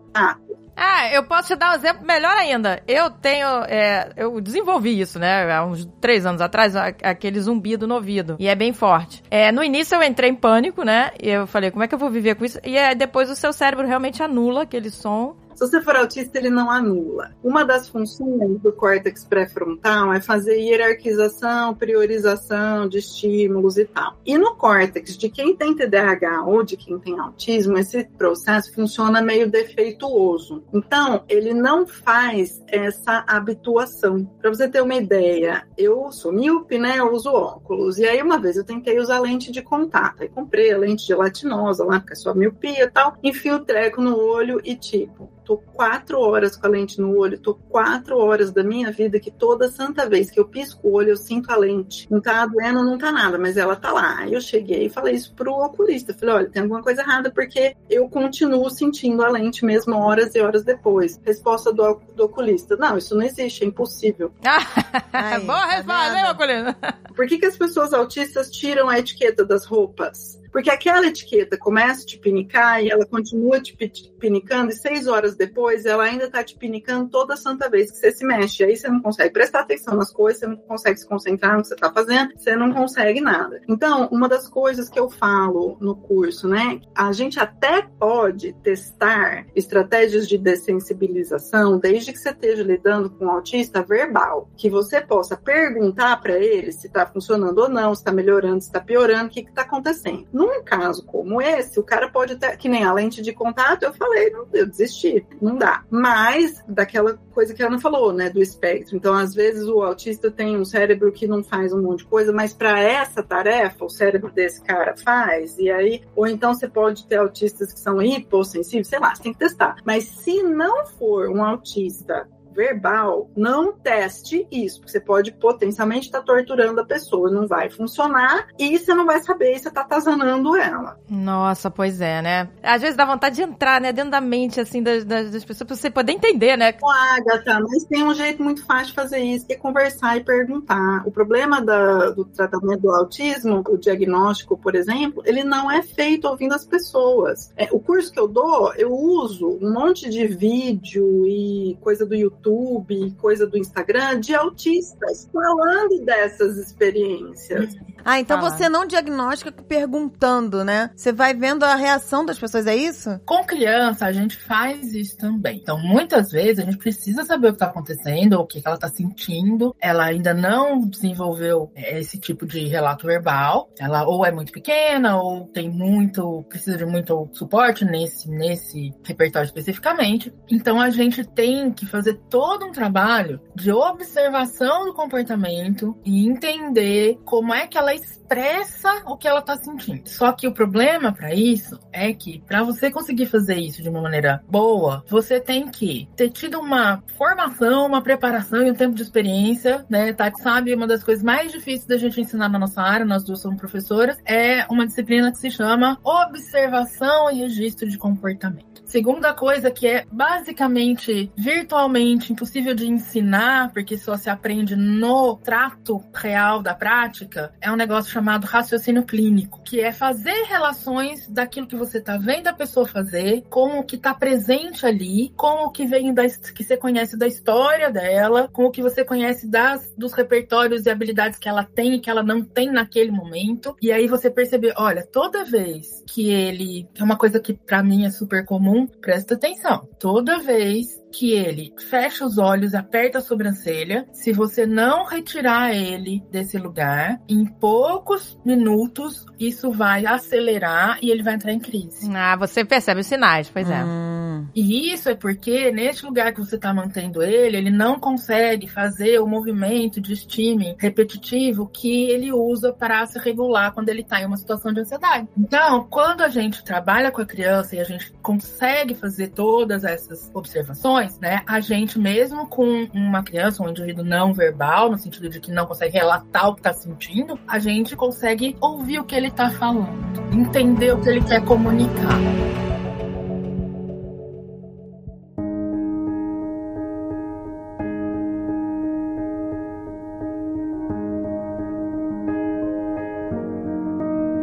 Ah, eu posso te dar um exemplo melhor ainda. Eu tenho. É, eu desenvolvi isso, né? Há uns três anos atrás, aquele zumbido no ouvido. E é bem forte. É, no início eu entrei em pânico, né? E eu falei, como é que eu vou viver com isso? E é, depois o seu cérebro realmente anula aquele som se você for autista, ele não anula. Uma das funções do córtex pré-frontal é fazer hierarquização, priorização de estímulos e tal. E no córtex de quem tem TDAH ou de quem tem autismo, esse processo funciona meio defeituoso. Então, ele não faz essa habituação. Para você ter uma ideia, eu sou míope, né? Eu uso óculos. E aí, uma vez eu tentei usar lente de contato. Aí comprei a lente gelatinosa lá, porque é só miopia e tal. Enfio o treco no olho e tipo, tô quatro horas com a lente no olho, tô quatro horas da minha vida que toda santa vez que eu pisco o olho, eu sinto a lente. Não tá doendo, não tá nada, mas ela tá lá. Aí eu cheguei e falei isso pro oculista. Falei, olha, tem alguma coisa errada porque eu continuo sentindo a lente mesmo horas e horas depois. Resposta do, do oculista: não, isso não existe, é impossível. Aí, Boa resposta, tá né, oculista? Por que, que as pessoas autistas tiram a etiqueta das roupas? Porque aquela etiqueta começa a te pinicar e ela continua te pinicando, e seis horas depois ela ainda tá te pinicando toda santa vez que você se mexe. Aí você não consegue prestar atenção nas coisas, você não consegue se concentrar no que você tá fazendo, você não consegue nada. Então, uma das coisas que eu falo no curso, né? A gente até pode testar estratégias de dessensibilização desde que você esteja lidando com um autista verbal, que você possa perguntar para ele se tá funcionando ou não, se tá melhorando, se tá piorando, o que que tá acontecendo. Num caso como esse, o cara pode ter, que nem a lente de contato, eu falei, não, eu desisti, não dá. Mas, daquela coisa que ela não falou, né, do espectro. Então, às vezes, o autista tem um cérebro que não faz um monte de coisa, mas para essa tarefa, o cérebro desse cara faz, e aí, ou então você pode ter autistas que são hipossensíveis, sei lá, você tem que testar. Mas se não for um autista verbal, não teste isso, você pode potencialmente estar tá torturando a pessoa, não vai funcionar e você não vai saber se você tá atazanando ela. Nossa, pois é, né? Às vezes dá vontade de entrar, né, dentro da mente, assim, das, das, das pessoas, pra você poder entender, né? Com Agatha, mas tem um jeito muito fácil de fazer isso, que é conversar e perguntar. O problema da, do tratamento do autismo, o diagnóstico, por exemplo, ele não é feito ouvindo as pessoas. É, o curso que eu dou, eu uso um monte de vídeo e coisa do YouTube YouTube, coisa do Instagram, de autistas falando dessas experiências. Ah, então você não diagnostica perguntando, né? Você vai vendo a reação das pessoas, é isso? Com criança, a gente faz isso também. Então, muitas vezes, a gente precisa saber o que está acontecendo, o que ela está sentindo. Ela ainda não desenvolveu é, esse tipo de relato verbal. Ela ou é muito pequena, ou tem muito, precisa de muito suporte nesse, nesse repertório especificamente. Então, a gente tem que fazer todo um trabalho de observação do comportamento e entender como é que ela expressa o que ela tá sentindo. Só que o problema para isso é que para você conseguir fazer isso de uma maneira boa, você tem que ter tido uma formação, uma preparação e um tempo de experiência, né? Tati sabe, uma das coisas mais difíceis da gente ensinar na nossa área, nós duas somos professoras, é uma disciplina que se chama observação e registro de comportamento. Segunda coisa que é basicamente virtualmente impossível de ensinar, porque só se aprende no trato real da prática, é um negócio chamado raciocínio clínico, que é fazer relações daquilo que você está vendo a pessoa fazer com o que está presente ali, com o que vem da que você conhece da história dela, com o que você conhece das dos repertórios e habilidades que ela tem e que ela não tem naquele momento. E aí você perceber, olha, toda vez que ele, é uma coisa que para mim é super comum, presta atenção. Toda vez que ele fecha os olhos, aperta a sobrancelha, se você não retirar ele desse lugar, em poucos minutos isso vai acelerar e ele vai entrar em crise. Ah, você percebe os sinais, pois é. Hum. E isso é porque, neste lugar que você está mantendo ele, ele não consegue fazer o movimento de estímulo repetitivo que ele usa para se regular quando ele está em uma situação de ansiedade. Então, quando a gente trabalha com a criança e a gente consegue fazer todas essas observações, né, a gente mesmo com uma criança, um indivíduo não verbal, no sentido de que não consegue relatar o que está sentindo, a gente consegue ouvir o que ele está falando, entender o que ele quer comunicar.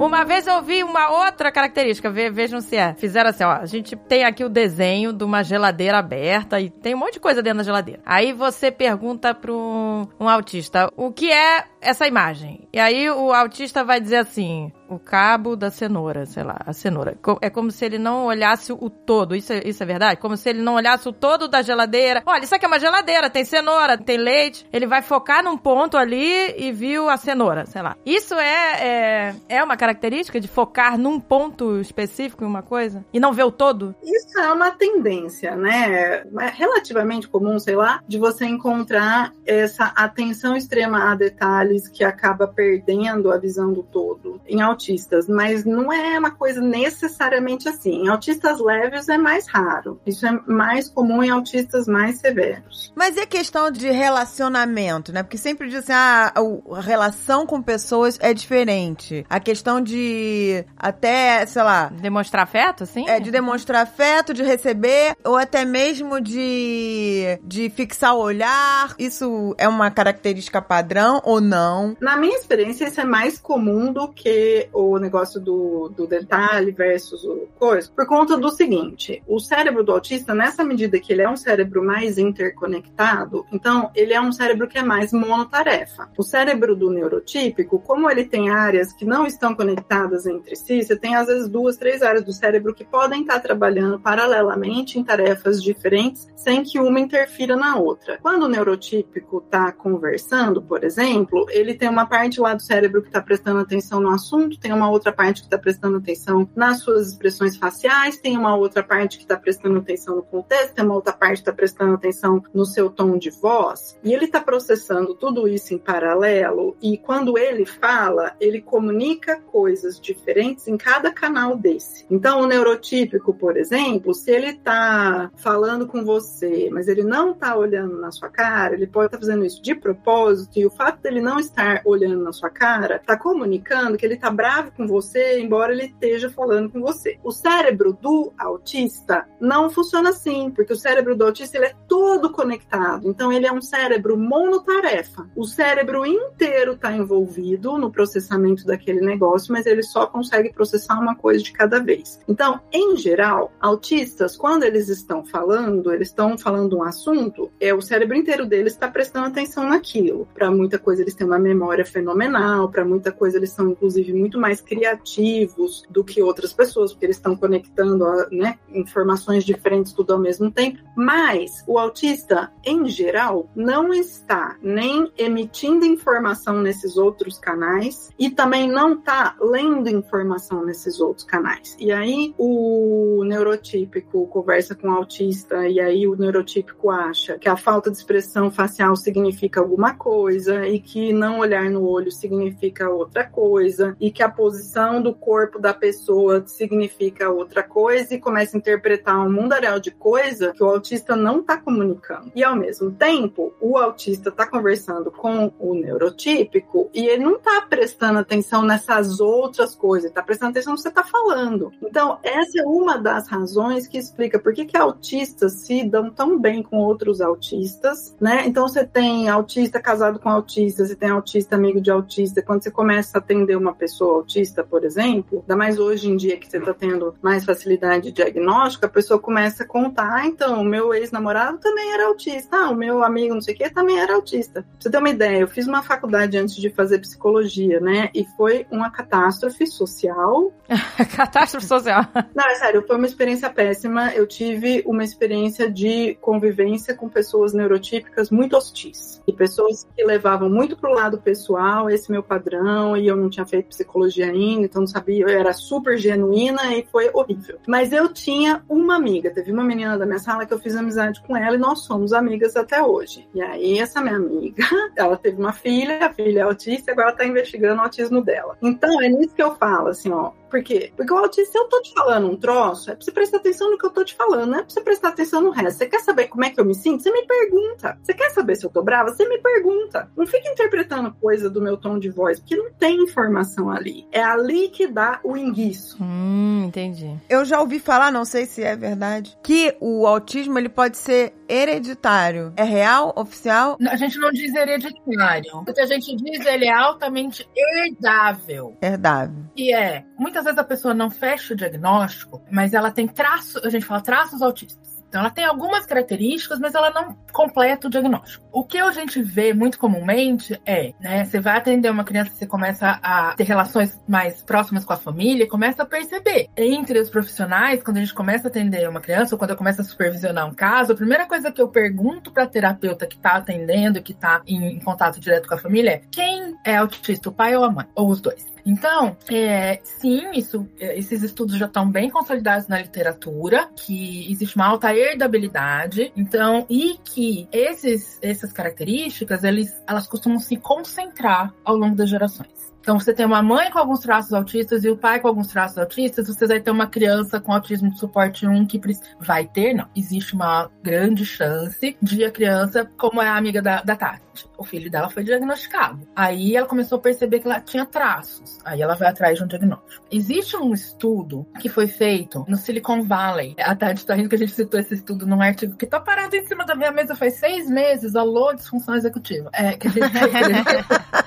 Uma vez eu vi uma outra característica, ve- vejam se é. Fizeram assim, ó, a gente tem aqui o desenho de uma geladeira aberta e tem um monte de coisa dentro da geladeira. Aí você pergunta para um, um autista, o que é essa imagem? E aí o autista vai dizer assim, o cabo da cenoura, sei lá, a cenoura. É como se ele não olhasse o todo, isso é, isso é verdade? Como se ele não olhasse o todo da geladeira. Olha, isso aqui é uma geladeira, tem cenoura, tem leite. Ele vai focar num ponto ali e viu a cenoura, sei lá. Isso é, é, é uma característica de focar num ponto específico em uma coisa? E não ver o todo? Isso é uma tendência, né? É relativamente comum, sei lá, de você encontrar essa atenção extrema a detalhes que acaba perdendo a visão do todo em autistas, mas não é uma coisa necessariamente assim. Em autistas leves é mais raro. Isso é mais comum em autistas mais severos. Mas e a questão de relacionamento, né? Porque sempre dizem, ah, o- a relação com pessoas é diferente. A questão de até, sei lá, Demonstrar afeto, assim? é de demonstrar afeto, de receber, ou até mesmo de, de fixar o olhar. Isso é uma característica padrão ou não? Na minha experiência, isso é mais comum do que o negócio do, do detalhe versus o coisa, por conta do seguinte: o cérebro do autista, nessa medida que ele é um cérebro mais interconectado, então ele é um cérebro que é mais monotarefa. O cérebro do neurotípico, como ele tem áreas que não estão conectadas entre si, você tem às vezes duas, três áreas do cérebro que podem estar trabalhando paralelamente em tarefas diferentes, sem que uma interfira na outra. Quando o neurotípico está conversando, por exemplo, ele tem uma parte lá do cérebro que está prestando atenção no assunto, tem uma outra parte que está prestando atenção nas suas expressões faciais, tem uma outra parte que está prestando atenção no contexto, tem uma outra parte que está prestando atenção no seu tom de voz, e ele está processando tudo isso em paralelo, e quando ele fala, ele comunica coisas diferentes em cada canal desse. Então, o neurotípico, por exemplo, se ele está falando com você, mas ele não está olhando na sua cara, ele pode estar fazendo isso de propósito, e o fato dele não estar olhando na sua cara está comunicando que ele está bravo com você, embora ele esteja falando com você. O cérebro do autista não funciona assim, porque o cérebro do autista ele é todo conectado. Então, ele é um cérebro monotarefa. O cérebro inteiro está envolvido no processamento daquele negócio, mas ele só consegue processar uma coisa de cada vez. Então, em geral, autistas, quando eles estão falando, eles estão falando um assunto, é o cérebro inteiro deles está prestando atenção naquilo. Para muita coisa eles têm uma memória fenomenal, para muita coisa eles são inclusive muito mais criativos do que outras pessoas, porque eles estão conectando né, informações diferentes tudo ao mesmo tempo. Mas o autista, em geral, não está nem emitindo informação nesses outros canais e também não está lendo informação nesses outros canais. E aí o neurotípico conversa com o autista e aí o neurotípico acha que a falta de expressão facial significa alguma coisa e que não olhar no olho significa outra coisa e que a posição do corpo da pessoa significa outra coisa e começa a interpretar um mundaréu de coisa que o autista não está comunicando. E ao mesmo tempo, o autista está conversando com o neurotípico e ele não está prestando atenção nessas outras coisas, está prestando atenção no que você está falando. Então, essa é uma das razões que explica por que, que autistas se dão tão bem com outros autistas, né? Então, você tem autista casado com autista, você tem autista amigo de autista. Quando você começa a atender uma pessoa autista, por exemplo, ainda mais hoje em dia que você está tendo mais facilidade de diagnóstico, a pessoa começa a contar, ah, então, o meu ex-namorado também era autista, ah, o meu amigo não sei o que também era autista. Pra você ter uma ideia, eu fiz uma faculdade antes de fazer psicologia, né? E foi uma social. Catástrofe social. Não, é sério, foi uma experiência péssima. Eu tive uma experiência de convivência com pessoas neurotípicas muito hostis. E pessoas que levavam muito pro lado pessoal, esse meu padrão, e eu não tinha feito psicologia ainda, então não sabia, eu era super genuína e foi horrível. Mas eu tinha uma amiga, teve uma menina da minha sala que eu fiz amizade com ela e nós somos amigas até hoje. E aí, essa minha amiga, ela teve uma filha, a filha é autista, agora tá investigando o autismo dela. Então, é nisso que eu falo, assim, ó, por quê? Porque o autista, se eu tô te falando um troço, é pra você prestar atenção no que eu tô te falando, não é pra você prestar atenção no resto. Você quer saber como é que eu me sinto? Você me pergunta. Você quer saber se eu tô brava? Você me pergunta. Não fica interpretando coisa do meu tom de voz, porque não tem informação ali. É ali que dá o enguiço. Hum, entendi. Eu já ouvi falar, não sei se é verdade, que o autismo ele pode ser hereditário. É real? Oficial? A gente não diz hereditário. O que a gente diz, ele é altamente herdável. Herdável. E é, muitas vezes a pessoa não fecha o diagnóstico, mas ela tem traços, a gente fala traços autistas. Então, ela tem algumas características, mas ela não completa o diagnóstico. O que a gente vê muito comumente é, né, você vai atender uma criança, você começa a ter relações mais próximas com a família, começa a perceber. Entre os profissionais, quando a gente começa a atender uma criança, ou quando eu começo a supervisionar um caso, a primeira coisa que eu pergunto para terapeuta que está atendendo, que está em, em contato direto com a família é: quem é autista, o pai ou a mãe? Ou os dois? Então, é, sim, isso, esses estudos já estão bem consolidados na literatura, que existe uma alta herdabilidade, então, e que esses, essas características, eles, elas costumam se concentrar ao longo das gerações. Então, você tem uma mãe com alguns traços autistas e o pai com alguns traços autistas, você vai ter uma criança com autismo de suporte 1 que vai ter, não. Existe uma grande chance de a criança, como é a amiga da, da Tati, o filho dela foi diagnosticado. Aí ela começou a perceber que ela tinha traços. Aí ela vai atrás de um diagnóstico. Existe um estudo que foi feito no Silicon Valley. A Tati tá rindo que a gente citou esse estudo num artigo que tá parado em cima da minha mesa faz seis meses. Alô, disfunção executiva. É, que a gente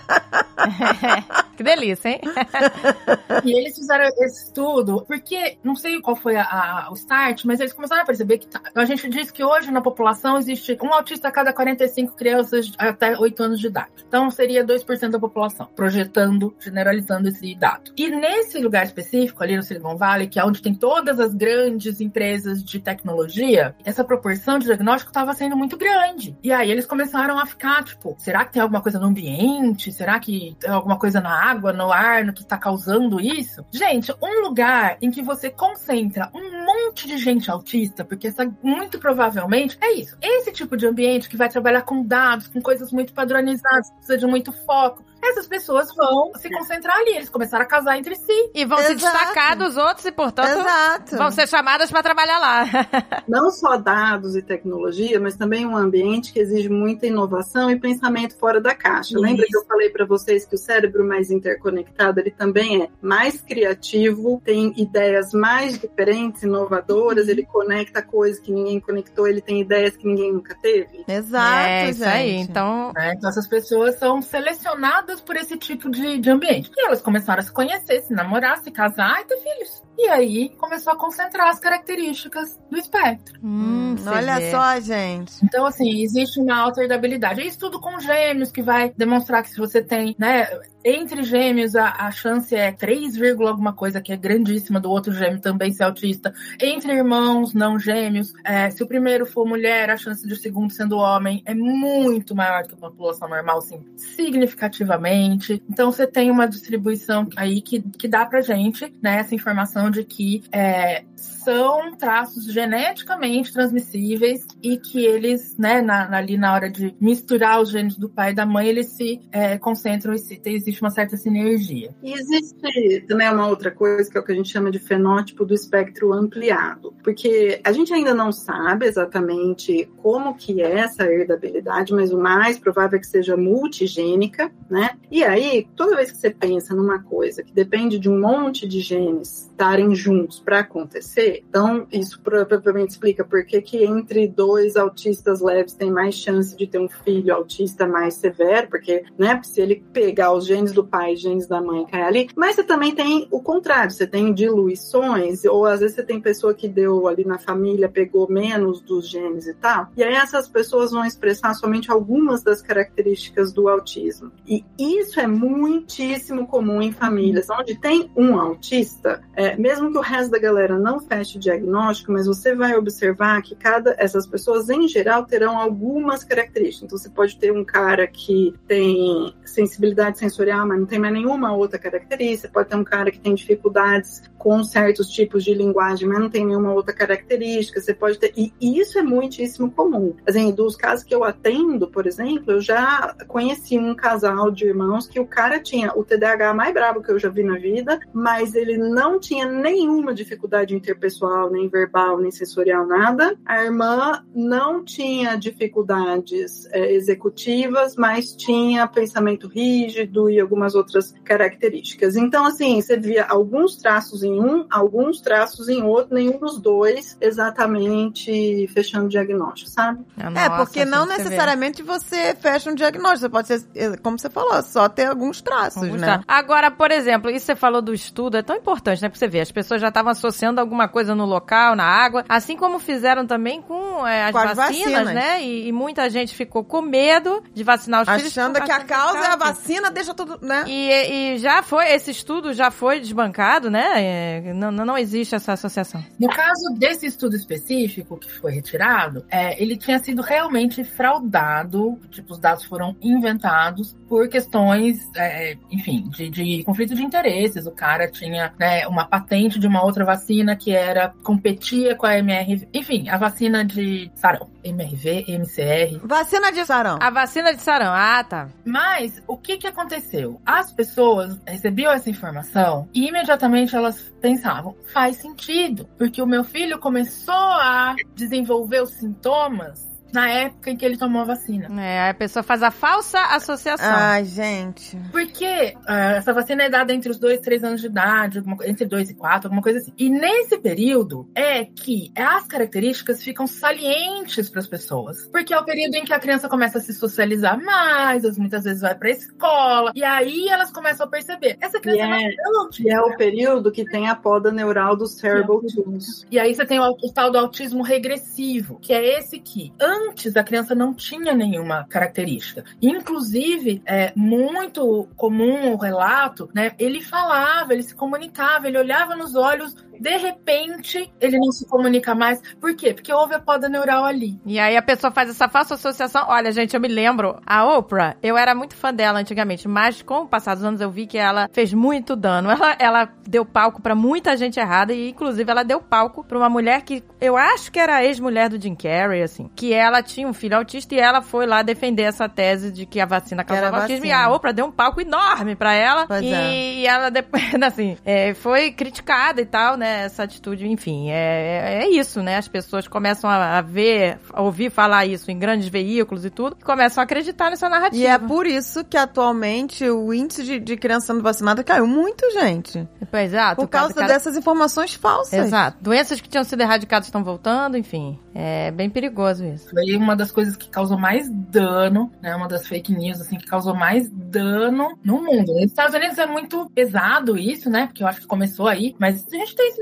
que delícia, hein? e eles fizeram esse estudo porque, não sei qual foi a, a, o start, mas eles começaram a perceber que tá, a gente diz que hoje na população existe um autista a cada 45 crianças até 8 anos de idade. Então seria 2% da população, projetando, generalizando esse dado. E nesse lugar específico, ali no Silicon Valley, que é onde tem todas as grandes empresas de tecnologia, essa proporção de diagnóstico estava sendo muito grande. E aí eles começaram a ficar, tipo, será que tem alguma coisa no ambiente? Será que tem alguma coisa na água, no ar, no que está causando isso? Gente, um lugar em que você concentra um monte de gente autista, porque essa muito provavelmente é isso. Esse tipo de ambiente que vai trabalhar com dados, com coisas muito padronizadas, precisa de muito foco essas pessoas vão se concentrar ali. Eles começaram a casar entre si. E vão Exato. se destacar dos outros e, portanto, Exato. vão ser chamadas para trabalhar lá. Não só dados e tecnologia, mas também um ambiente que exige muita inovação e pensamento fora da caixa. Isso. Lembra que eu falei para vocês que o cérebro mais interconectado, ele também é mais criativo, tem ideias mais diferentes, inovadoras, ele conecta coisas que ninguém conectou, ele tem ideias que ninguém nunca teve. Exato, é isso gente. aí. Então, né? Então essas pessoas são selecionadas por esse tipo de, de ambiente. E elas começaram a se conhecer, se namorar, se casar e ter filhos. E aí começou a concentrar as características do espectro. hum, você Olha vê. só, gente. Então, assim, existe uma alta herdabilidade. É estudo com gêmeos que vai demonstrar que se você tem, né, entre gêmeos a, a chance é 3, vírgula alguma coisa, que é grandíssima, do outro gêmeo também ser autista. Entre irmãos não gêmeos, é, se o primeiro for mulher, a chance de o segundo sendo homem é muito maior que a população normal, assim, significativamente. Então, você tem uma distribuição aí que, que dá pra gente, né, essa informação de que é, são traços geneticamente transmissíveis e que eles, né, na, ali na hora de misturar os genes do pai e da mãe, eles se é, concentram e se, existe uma certa sinergia. E existe também uma outra coisa que é o que a gente chama de fenótipo do espectro ampliado, porque a gente ainda não sabe exatamente como que é essa herdabilidade, mas o mais provável é que seja multigênica, né? E aí, toda vez que você pensa numa coisa que depende de um monte de genes estar estarem juntos para acontecer. Então, isso provavelmente explica por que, que entre dois autistas leves tem mais chance de ter um filho autista mais severo, porque, né, se ele pegar os genes do pai genes da mãe cai ali. Mas você também tem o contrário, você tem diluições, ou às vezes você tem pessoa que deu ali na família, pegou menos dos genes e tal. E aí essas pessoas vão expressar somente algumas das características do autismo. E isso é muitíssimo comum em famílias onde tem um autista, é, mesmo que o resto da galera não feche o diagnóstico, mas você vai observar que cada essas pessoas em geral terão algumas características. Então você pode ter um cara que tem sensibilidade sensorial, mas não tem mais nenhuma outra característica. Pode ter um cara que tem dificuldades com certos tipos de linguagem, mas não tem nenhuma outra característica. Você pode ter. E isso é muitíssimo comum. Assim, dos casos que eu atendo, por exemplo, eu já conheci um casal de irmãos que o cara tinha o TDAH mais brabo que eu já vi na vida, mas ele não tinha nenhuma dificuldade interpessoal, nem verbal, nem sensorial, nada. A irmã não tinha dificuldades é, executivas, mas tinha pensamento rígido e algumas outras características. Então, assim, você via alguns traços em um, alguns traços em outro, nenhum dos dois exatamente fechando o diagnóstico, sabe? É, Nossa, é porque não necessariamente você, você, fecha um diagnóstico, você pode ser, eh, como você falou, só ter alguns traços, alguns né? Traços. Agora, por exemplo, isso você falou do estudo, é tão importante, né? Pra você ver, as pessoas já estavam associando alguma coisa no local, na água, assim como fizeram também com, é, as, com vacinas, as, vacinas, né? E, e, muita gente ficou com medo de vacinar os Achando filhos. Achando que a causa é a vacina, deixa tudo, né? E, e já foi, esse estudo já foi desbancado, né? É, não, não existe essa associação. No caso desse estudo específico que foi retirado, é, ele tinha sido realmente fraudado, tipo, os dados foram inventados por questões, é, enfim, de, de, conflito de interesses. O cara tinha né, uma patente de uma outra vacina que era competia com a MRV, enfim, a vacina de sarão, MRV, MCR. Vacina de sarão. A vacina de sarão, ah, tá. Mas o que que aconteceu? As pessoas recebiam essa informação e imediatamente elas pensavam, faz sentido, porque o meu filho começou a desenvolver os sintomas na época em que ele tomou a vacina. É, a pessoa faz a falsa associação. Ai, gente. Porque uh, essa vacina é dada entre os 2 e 3 anos de idade, entre 2 e 4, alguma coisa assim. E nesse período é que as características ficam salientes para as pessoas. Porque é o período em que a criança começa a se socializar mais, muitas vezes vai pra escola, e aí elas começam a perceber. Essa criança é, e é o período que tem a poda neural dos cerebral tools. E aí você tem o, o tal do autismo regressivo, que é esse que, antes antes a criança não tinha nenhuma característica. Inclusive, é muito comum o relato, né? Ele falava, ele se comunicava, ele olhava nos olhos de repente, ele não se comunica mais. Por quê? Porque houve a poda neural ali. E aí a pessoa faz essa falsa associação. Olha, gente, eu me lembro, a Oprah, eu era muito fã dela antigamente, mas com o passar dos anos eu vi que ela fez muito dano. Ela, ela deu palco para muita gente errada e, inclusive, ela deu palco pra uma mulher que eu acho que era ex-mulher do Jim Carrey, assim, que ela tinha um filho autista e ela foi lá defender essa tese de que a vacina causava autismo. E a Oprah deu um palco enorme para ela. Pois e, é. ela depois, assim, é, foi criticada e tal, né? essa atitude, enfim, é, é, é isso, né? As pessoas começam a, a, ver, a ouvir falar isso em grandes veículos e tudo, e começam a acreditar nessa narrativa. E é por isso que atualmente o índice de, de criança sendo vacinada caiu muito, gente. Pois é, por causa cada... dessas informações falsas. Exato. Doenças que tinham sido erradicadas estão voltando, enfim. É bem perigoso isso. Foi uma das coisas que causou mais dano, né? Uma das fake news, assim, que causou mais dano no mundo. Nos Estados Unidos é muito pesado isso, né? Porque eu acho que começou aí, mas a gente tem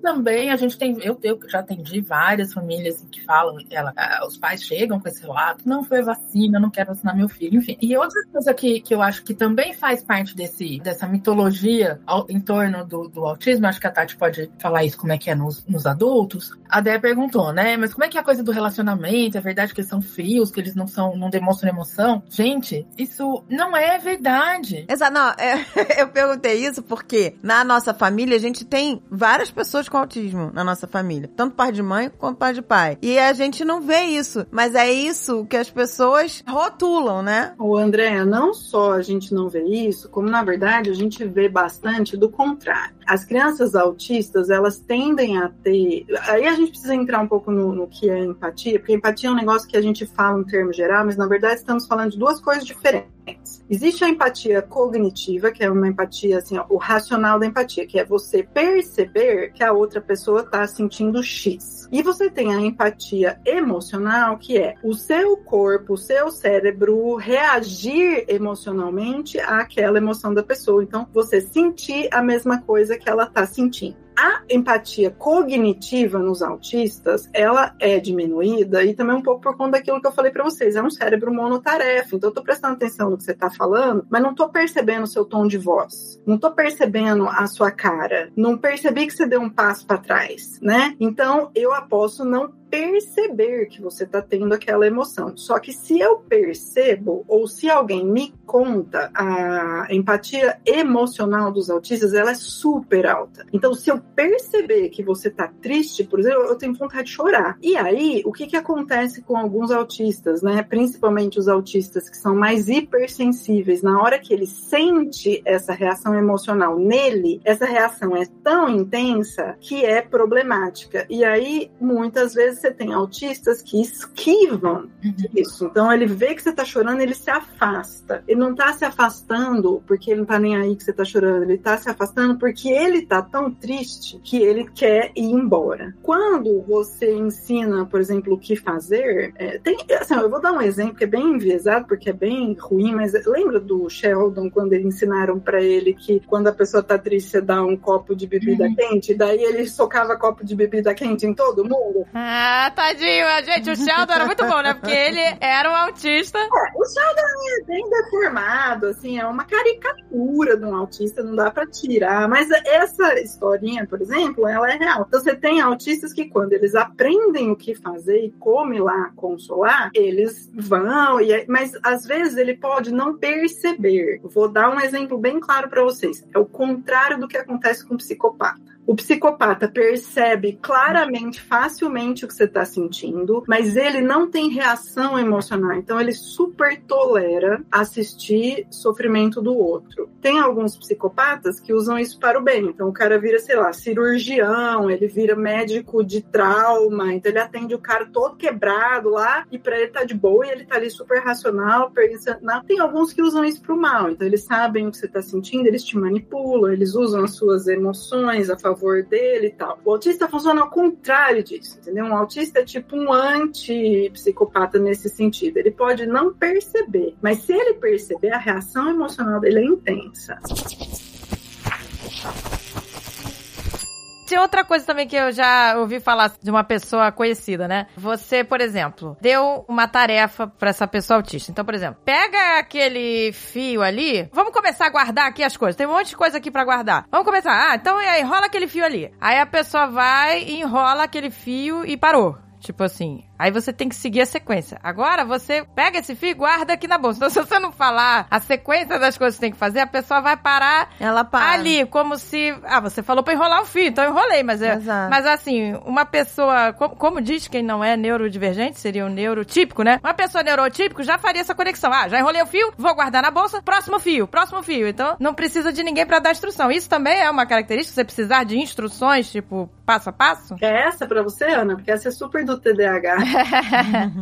também, a gente tem, eu, eu já atendi várias famílias que falam, ela, ah, os pais chegam com esse relato, não foi vacina, não quero vacinar meu filho, enfim. E outra coisa que, que eu acho que também faz parte desse, dessa mitologia ao, em torno do, do autismo, acho que a Tati pode falar isso como é que é nos, nos adultos. A Dé perguntou, né? Mas como é que é a coisa do relacionamento? É verdade que eles são frios, que eles não são, não demonstram emoção? Gente, isso não é verdade. Exato, não, é, eu perguntei isso porque na nossa família a gente tem várias pessoas com autismo na nossa família. Tanto pai de mãe quanto pai de pai. E a gente não vê isso. Mas é isso que as pessoas rotulam, né? O André, não só a gente não vê isso, como na verdade a gente vê bastante do contrário. As crianças autistas, elas tendem a ter. Aí a gente precisa entrar um pouco no, no que é empatia, porque empatia é um negócio que a gente fala em termos geral, mas na verdade estamos falando de duas coisas diferentes. Existe a empatia cognitiva, que é uma empatia, assim, ó, o racional da empatia, que é você perceber que a outra pessoa está sentindo X. E você tem a empatia emocional, que é o seu corpo, o seu cérebro reagir emocionalmente àquela emoção da pessoa. Então, você sentir a mesma coisa que ela está sentindo a empatia cognitiva nos autistas, ela é diminuída e também um pouco por conta daquilo que eu falei para vocês, é um cérebro monotarefa. Então eu tô prestando atenção no que você tá falando, mas não tô percebendo o seu tom de voz. Não tô percebendo a sua cara. Não percebi que você deu um passo para trás, né? Então eu aposto não perceber que você está tendo aquela emoção. Só que se eu percebo, ou se alguém me conta, a empatia emocional dos autistas, ela é super alta. Então, se eu perceber que você está triste, por exemplo, eu tenho vontade de chorar. E aí, o que, que acontece com alguns autistas, né? Principalmente os autistas que são mais hipersensíveis, na hora que ele sente essa reação emocional nele, essa reação é tão intensa que é problemática. E aí, muitas vezes, você tem autistas que esquivam uhum. isso. Então ele vê que você tá chorando, ele se afasta. Ele não tá se afastando porque ele não tá nem aí que você tá chorando, ele tá se afastando porque ele tá tão triste que ele quer ir embora. Quando você ensina, por exemplo, o que fazer, é, tem, assim, eu vou dar um exemplo que é bem enviesado, porque é bem ruim, mas lembra do Sheldon quando eles ensinaram para ele que quando a pessoa tá triste, você dá um copo de bebida uhum. quente, daí ele socava copo de bebida quente em todo mundo? Ah, ah, tadinho. Gente, o Sheldon era muito bom, né? Porque ele era um autista. É, o Sheldon é bem deformado, assim, é uma caricatura de um autista, não dá pra tirar. Mas essa historinha, por exemplo, ela é real. Então você tem autistas que quando eles aprendem o que fazer e como ir lá consolar, eles vão, e, mas às vezes ele pode não perceber. Vou dar um exemplo bem claro para vocês. É o contrário do que acontece com o psicopata. O psicopata percebe claramente, facilmente o que você está sentindo, mas ele não tem reação emocional. Então ele super tolera assistir sofrimento do outro. Tem alguns psicopatas que usam isso para o bem. Então o cara vira, sei lá, cirurgião, ele vira médico de trauma, então ele atende o cara todo quebrado lá e para ele tá de boa e ele tá ali super racional, pensando. Tem alguns que usam isso para o mal. Então eles sabem o que você está sentindo, eles te manipulam, eles usam as suas emoções a favor favor dele e tal. O autista funciona ao contrário disso, entendeu? Um autista é tipo um anti-psicopata nesse sentido. Ele pode não perceber, mas se ele perceber, a reação emocional dele é intensa. Tinha outra coisa também que eu já ouvi falar de uma pessoa conhecida, né? Você, por exemplo, deu uma tarefa para essa pessoa autista. Então, por exemplo, pega aquele fio ali, vamos começar a guardar aqui as coisas. Tem um monte de coisa aqui para guardar. Vamos começar. Ah, então enrola aquele fio ali. Aí a pessoa vai enrola aquele fio e parou. Tipo assim, Aí você tem que seguir a sequência. Agora você pega esse fio e guarda aqui na bolsa. Então, se você não falar a sequência das coisas que tem que fazer, a pessoa vai parar Ela para. ali, como se. Ah, você falou pra enrolar o fio, então eu enrolei. Mas, é, mas assim, uma pessoa. Como, como, diz quem não é neurodivergente, seria um neurotípico, né? Uma pessoa neurotípico já faria essa conexão. Ah, já enrolei o fio, vou guardar na bolsa, próximo fio, próximo fio. Então, não precisa de ninguém para dar instrução. Isso também é uma característica, você precisar de instruções, tipo, passo a passo? É essa para você, Ana? Porque essa é super do TDAH.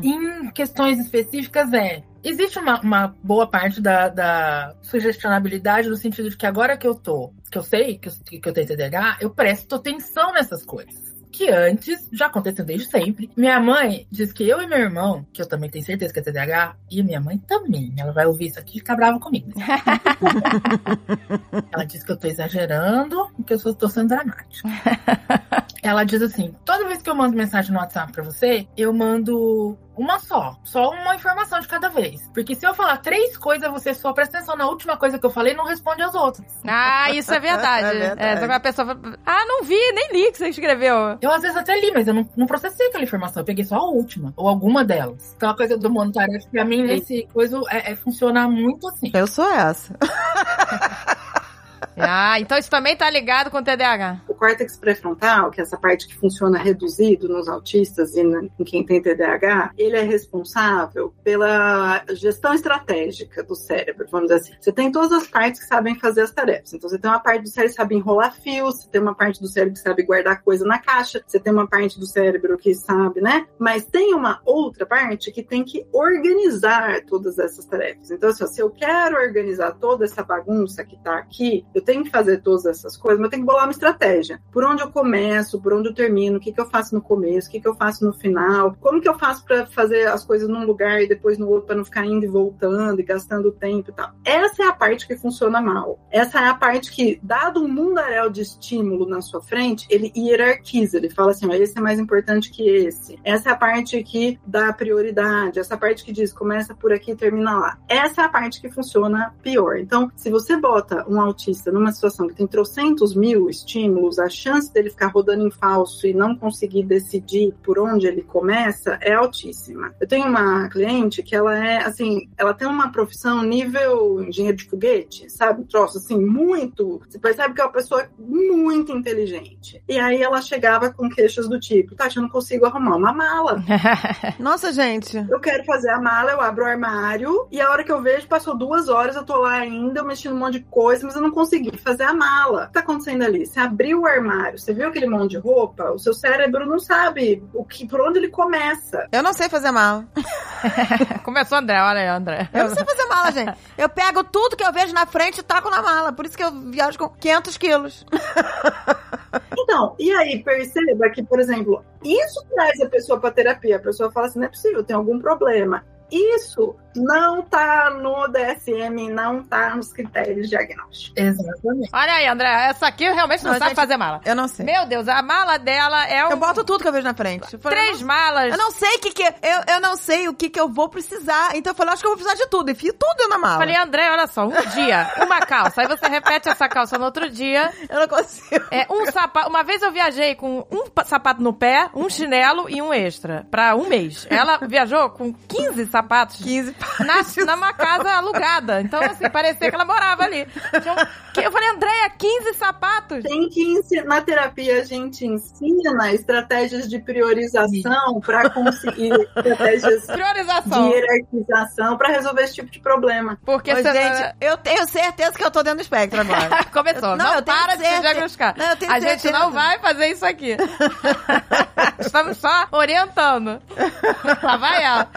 Em questões específicas, é. Existe uma, uma boa parte da, da, sugestionabilidade no sentido de que agora que eu tô, que eu sei que eu, que eu tenho TDAH, eu presto atenção nessas coisas que antes já aconteceu desde sempre. Minha mãe diz que eu e meu irmão, que eu também tenho certeza que é TDAH, e minha mãe também, ela vai ouvir isso aqui e ficar brava comigo. ela diz que eu tô exagerando e que eu tô sendo dramática. ela diz assim: toda vez que eu mando mensagem no WhatsApp pra você, eu mando uma só. Só uma informação de cada vez. Porque se eu falar três coisas, você só presta atenção na última coisa que eu falei e não responde as outras. Ah, isso é verdade. é verdade. É, a pessoa fala, ah, não vi, nem li que você escreveu. Eu às vezes até li, mas eu não, não processei aquela informação. Eu peguei só a última, ou alguma delas. Então a coisa do monotarefa, pra mim, nesse coisa, é, é, funciona muito assim. Eu sou essa. ah, então isso também tá ligado com o TDAH. córtex pré-frontal, que é essa parte que funciona reduzido nos autistas e em quem tem TDAH, ele é responsável pela gestão estratégica do cérebro, vamos dizer assim. Você tem todas as partes que sabem fazer as tarefas. Então, você tem uma parte do cérebro que sabe enrolar fios, você tem uma parte do cérebro que sabe guardar coisa na caixa, você tem uma parte do cérebro que sabe, né? Mas tem uma outra parte que tem que organizar todas essas tarefas. Então, assim, se eu quero organizar toda essa bagunça que tá aqui, eu tenho que fazer todas essas coisas, mas eu tenho que bolar uma estratégia. Por onde eu começo, por onde eu termino, o que, que eu faço no começo, o que, que eu faço no final, como que eu faço para fazer as coisas num lugar e depois no outro, para não ficar indo e voltando e gastando tempo e tal. Essa é a parte que funciona mal. Essa é a parte que, dado um mundaréu de estímulo na sua frente, ele hierarquiza, ele fala assim, esse é mais importante que esse. Essa é a parte que dá prioridade, essa parte que diz começa por aqui e termina lá. Essa é a parte que funciona pior. Então, se você bota um autista numa situação que tem trocentos mil estímulos, a chance dele ficar rodando em falso e não conseguir decidir por onde ele começa é altíssima. Eu tenho uma cliente que ela é, assim, ela tem uma profissão nível engenheiro de foguete, sabe? Um troço, assim, muito. Você percebe que é uma pessoa muito inteligente. E aí ela chegava com queixas do tipo: Tati, eu não consigo arrumar uma mala. Nossa, gente. Eu quero fazer a mala, eu abro o armário e a hora que eu vejo, passou duas horas, eu tô lá ainda, eu mexi num monte de coisa, mas eu não consegui fazer a mala. O que tá acontecendo ali? Você abriu o armário, você viu aquele monte de roupa, o seu cérebro não sabe o que, por onde ele começa. Eu não sei fazer mala. Começou André, olha aí, André. Eu não sei fazer mala, gente. Eu pego tudo que eu vejo na frente e taco na mala. Por isso que eu viajo com 500 quilos. Então, e aí perceba que, por exemplo, isso traz a pessoa para terapia. A pessoa fala assim: não é possível, tem algum problema. Isso não tá no DSM, não tá nos critérios diagnósticos. Exatamente. Olha aí, André, essa aqui realmente não, Não, sabe gente, fazer mala. Eu não sei. Meu Deus, a mala dela é um... Eu boto tudo que eu vejo na frente. Eu falei, Três eu malas. não, eu não sei o que que... Eu, eu não sei o que que eu vou precisar. Então eu falei, acho que eu vou precisar de tudo. Enfio tudo da mala. Falei, André, olha só, um dia, uma calça. Aí você repete essa calça no outro dia. Eu não consigo. É, um sapato. Uma vez eu viajei com um pa- sapato no pé, um chinelo e um extra. Pra um mês. Ela viajou com 15 sapatos 15 na, numa casa alugada. Então, assim, parecia que ela morava ali. Um- Eu falei, Andréia, 15 sapatos? Tem que ensinar, na terapia a gente ensina estratégias de priorização para conseguir estratégias de Priorização. hierarquização para resolver esse tipo de problema. Porque Ô, gente, eu tenho certeza que eu tô dentro do espectro agora. Começou. Não, não, eu para de se certeza. diagnosticar. Não, eu tenho a gente certeza. não vai fazer isso aqui. Estamos só orientando. Lá vai ela.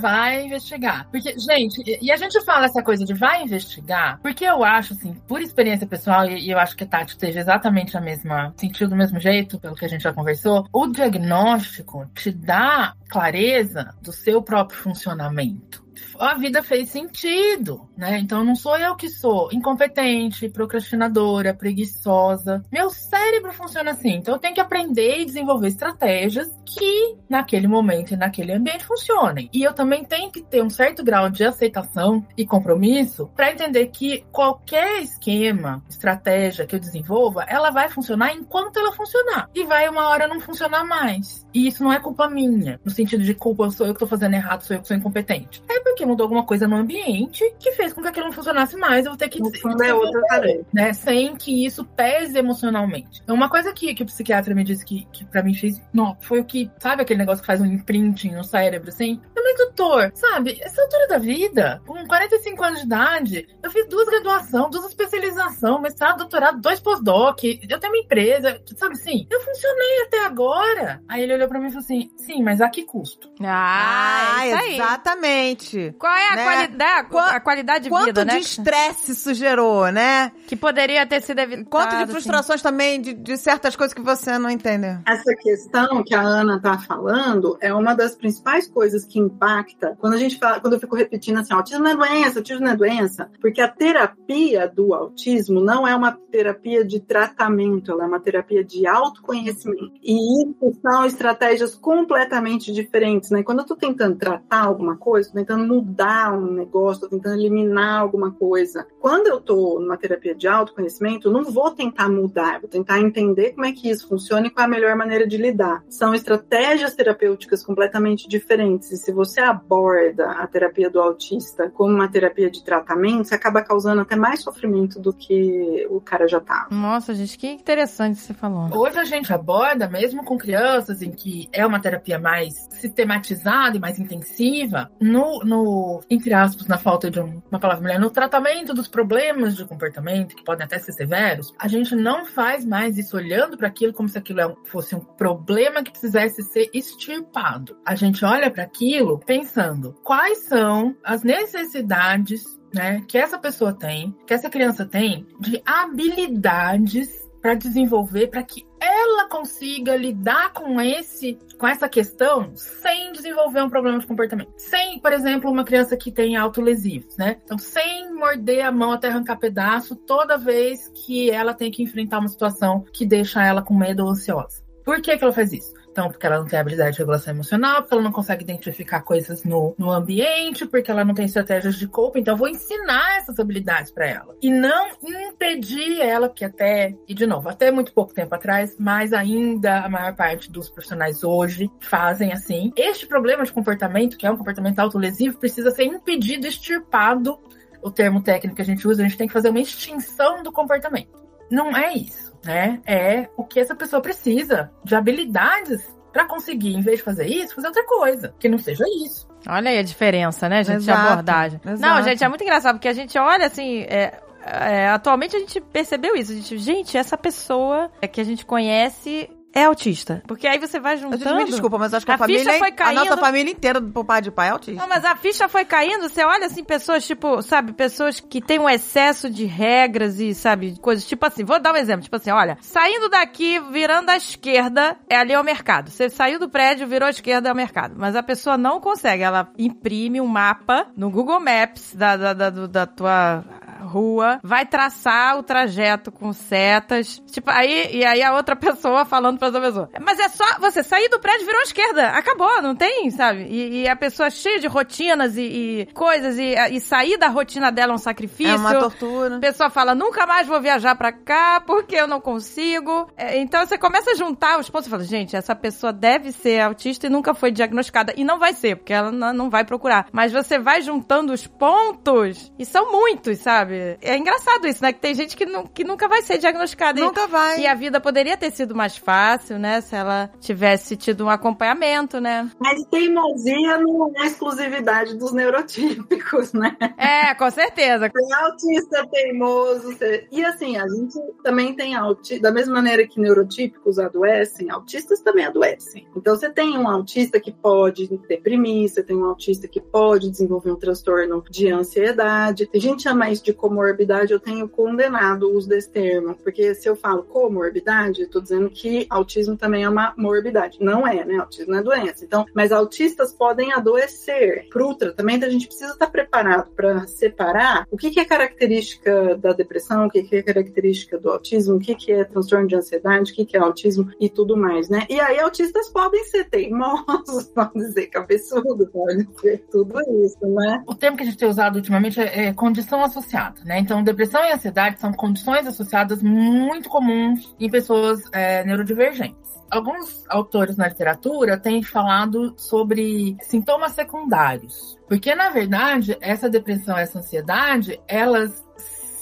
Vai investigar. Porque, gente, e a gente fala essa coisa de vai investigar, porque eu acho, assim, por experiência pessoal, e eu acho que a Tati teve exatamente a mesma, sentiu do mesmo jeito, pelo que a gente já conversou, o diagnóstico te dá clareza do seu próprio funcionamento. A vida fez sentido, né? Então não sou eu que sou incompetente, procrastinadora, preguiçosa. Meu cérebro funciona assim. Então eu tenho que aprender e desenvolver estratégias que naquele momento e naquele ambiente funcionem. E eu também tenho que ter um certo grau de aceitação e compromisso para entender que qualquer esquema, estratégia que eu desenvolva, ela vai funcionar enquanto ela funcionar. E vai uma hora não funcionar mais. E isso não é culpa minha, no sentido de culpa sou eu que tô fazendo errado, sou eu que sou incompetente. É porque mudou alguma coisa no ambiente que fez com que aquilo não funcionasse mais. Eu vou ter que fundo é outra tarefa. né? Sem que isso pese emocionalmente. Então, uma coisa que, que o psiquiatra me disse que, que para mim fez, não, foi o que, sabe aquele negócio que faz um imprinting no cérebro, assim? Falei, doutor, sabe, essa altura da vida, com 45 anos de idade, eu fiz duas graduações, duas especializações, mestrado, doutorado, dois pós-doc, eu tenho uma empresa, sabe assim? Eu funcionei até agora. Aí ele olhou pra mim e falou assim, sim, mas a que custo? Ah, é isso aí. exatamente. Qual é a, Né? qualidade, Qua- a qualidade de Quanto vida, de né? estresse isso gerou, né? Que poderia ter sido evitado. Quanto de assim. frustrações também de, de certas coisas que você não entendeu. Essa questão que a Ana tá falando é uma das principais coisas que impacta quando a gente fala, quando eu fico repetindo assim, autismo não é doença, autismo não é doença, porque a terapia do autismo não é uma terapia de tratamento, ela é uma terapia de autoconhecimento. E isso são estratégias completamente diferentes, né? Quando eu tô tentando tratar alguma coisa, tô tentando mudar um negócio, tô tentando eliminar alguma coisa. Quando eu tô numa terapia de autoconhecimento, eu não vou tentar mudar, vou tentar entender como é que isso funciona e qual é a melhor maneira de lidar. São estratégias terapêuticas completamente diferentes. E se você aborda a terapia do autista como uma terapia de tratamento, você acaba causando até mais sofrimento do que o cara já tava. Nossa, gente, que interessante você falou. Hoje a gente aborda, mesmo com crianças, em que é uma terapia mais sistematizada e mais intensiva, no, no entre aspas, na falta de um, uma palavra melhor, no tratamento dos problemas de comportamento, que podem até ser severos, a gente não faz mais isso olhando para aquilo como se aquilo é fosse um problema que precisasse ser extirpado. A gente olha para aquilo pensando quais são as necessidades né, que essa pessoa tem, que essa criança tem, de habilidades para desenvolver, para que ela consiga lidar com esse, com essa questão sem desenvolver um problema de comportamento. Sem, por exemplo, uma criança que tem autolesivos, né? Então, sem morder a mão até arrancar pedaço toda vez que ela tem que enfrentar uma situação que deixa ela com medo ou ansiosa. Por que, que ela faz isso? Então, porque ela não tem habilidade de regulação emocional, porque ela não consegue identificar coisas no, no ambiente, porque ela não tem estratégias de coping. Então, eu vou ensinar essas habilidades para ela. E não impedir ela, que até, e de novo, até muito pouco tempo atrás, mas ainda a maior parte dos profissionais hoje fazem assim. Este problema de comportamento, que é um comportamento autolesivo, precisa ser impedido, extirpado. O termo técnico que a gente usa, a gente tem que fazer uma extinção do comportamento. Não é isso né? É o que essa pessoa precisa de habilidades para conseguir, em vez de fazer isso, fazer outra coisa, que não seja isso. Olha aí a diferença, né, gente, Exato, de abordagem. exato. Não, gente, é muito engraçado, porque a gente olha assim. é, é, atualmente a gente percebeu isso. A gente, gente, essa pessoa é que a gente conhece é autista. Porque aí você vai A gente juntando. me desculpa, mas acho que a, A ficha família. foi A caindo. nossa família inteira, do pai de pai, é autista. Não, mas a ficha foi caindo, você olha assim, pessoas, tipo, sabe, pessoas que têm um excesso de regras e, sabe, coisas, tipo assim, vou dar um exemplo, tipo assim, olha, saindo daqui, virando à esquerda, é ali é o mercado. Você saiu do prédio, virou à esquerda, é o mercado. Mas a pessoa não consegue, ela imprime um mapa no Google Maps da, da, da, da tua rua, vai traçar o trajeto com setas, tipo, aí, e aí a outra pessoa falando pra essa pessoa, mas é só você sair do prédio, virou à esquerda, acabou, não tem, sabe? E, e a pessoa cheia de rotinas e, e coisas, e, e sair da rotina dela é um sacrifício. É uma tortura. A pessoa fala, nunca mais vou viajar pra cá porque eu não consigo. É, então você começa a juntar os pontos e fala, gente, essa pessoa deve ser autista e nunca foi diagnosticada. E não vai ser, porque ela não vai procurar. Mas você vai juntando os pontos e são muitos, sabe? É engraçado isso, né? Que tem gente que, nu- que nunca vai ser diagnosticada. E- Nunca vai. E a vida poderia ter sido mais fácil, né? Se ela tivesse tido um acompanhamento, né? Mas teimosia não é exclusividade dos neurotípicos, né? É, com certeza. Tem autista teimoso. E assim, a gente também tem autistas, da mesma maneira que neurotípicos adoecem, autistas também adoecem. Então você tem um autista que pode deprimir, você tem um autista que pode desenvolver um transtorno de ansiedade. A gente chama isso de comorbidade, eu tenho condenado o uso desse termo, porque se eu falo comorbidade, tô dizendo que autismo também é uma morbidade. Não é, né? Autismo é doença. Então, mas autistas podem adoecer. Para o tratamento, a gente precisa estar preparado para separar o que, que é característica da depressão, o que, que é característica do autismo, o que, que é transtorno de ansiedade, o que, que é autismo e tudo mais, né? E aí, autistas podem ser teimosos, podem ser cabeçudos, podem ser tudo isso, né? O termo que a gente tem usado ultimamente é, é condição associada, né? Então, depressão e ansiedade são condições associadas muito comuns em pessoas é, neurodivergentes. Alguns autores na literatura têm falado sobre sintomas secundários, porque na verdade essa depressão, essa ansiedade, elas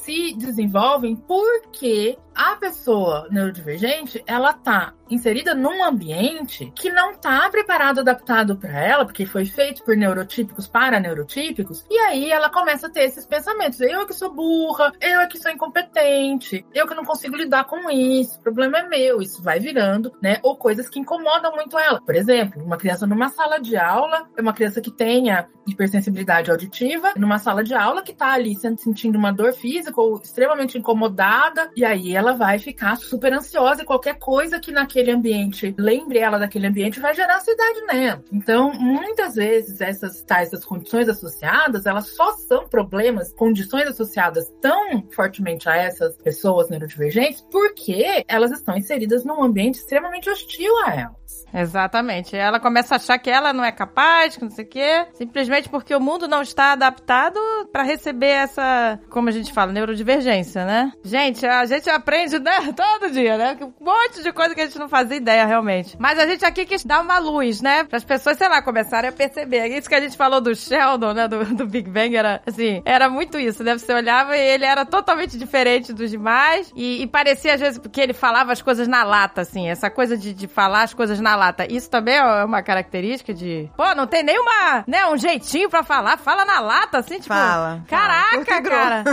se desenvolvem porque a pessoa neurodivergente, ela tá inserida num ambiente que não tá preparado, adaptado para ela, porque foi feito por neurotípicos para neurotípicos, e aí ela começa a ter esses pensamentos. Eu é que sou burra, eu é que sou incompetente, eu que não consigo lidar com isso, o problema é meu, isso vai virando, né? Ou coisas que incomodam muito ela. Por exemplo, uma criança numa sala de aula, é uma criança que tenha hipersensibilidade auditiva, numa sala de aula que tá ali sentindo uma dor física ou extremamente incomodada, e aí ela vai ficar super ansiosa e qualquer coisa que naquele ambiente lembre ela daquele ambiente vai gerar ansiedade nela. Então, muitas vezes essas tais essas condições associadas, elas só são problemas, condições associadas tão fortemente a essas pessoas neurodivergentes porque elas estão inseridas num ambiente extremamente hostil a elas. Exatamente. Ela começa a achar que ela não é capaz, que não sei o quê, simplesmente porque o mundo não está adaptado para receber essa, como a gente fala, neurodivergência, né? Gente, a gente aprende né, todo dia, né? Um monte de coisa que a gente não fazia ideia realmente. Mas a gente aqui quis dar uma luz, né? Para as pessoas, sei lá, começarem a perceber. Isso que a gente falou do Sheldon, né? Do, do Big Bang, era assim, era muito isso, né? Você olhava e ele era totalmente diferente dos demais e, e parecia às vezes que ele falava as coisas na lata, assim, essa coisa de, de falar as coisas na lata. Isso também é uma característica de. Pô, não tem nenhuma, né? Um jeitinho pra falar. Fala na lata, assim, tipo. Fala. Caraca, fala. cara.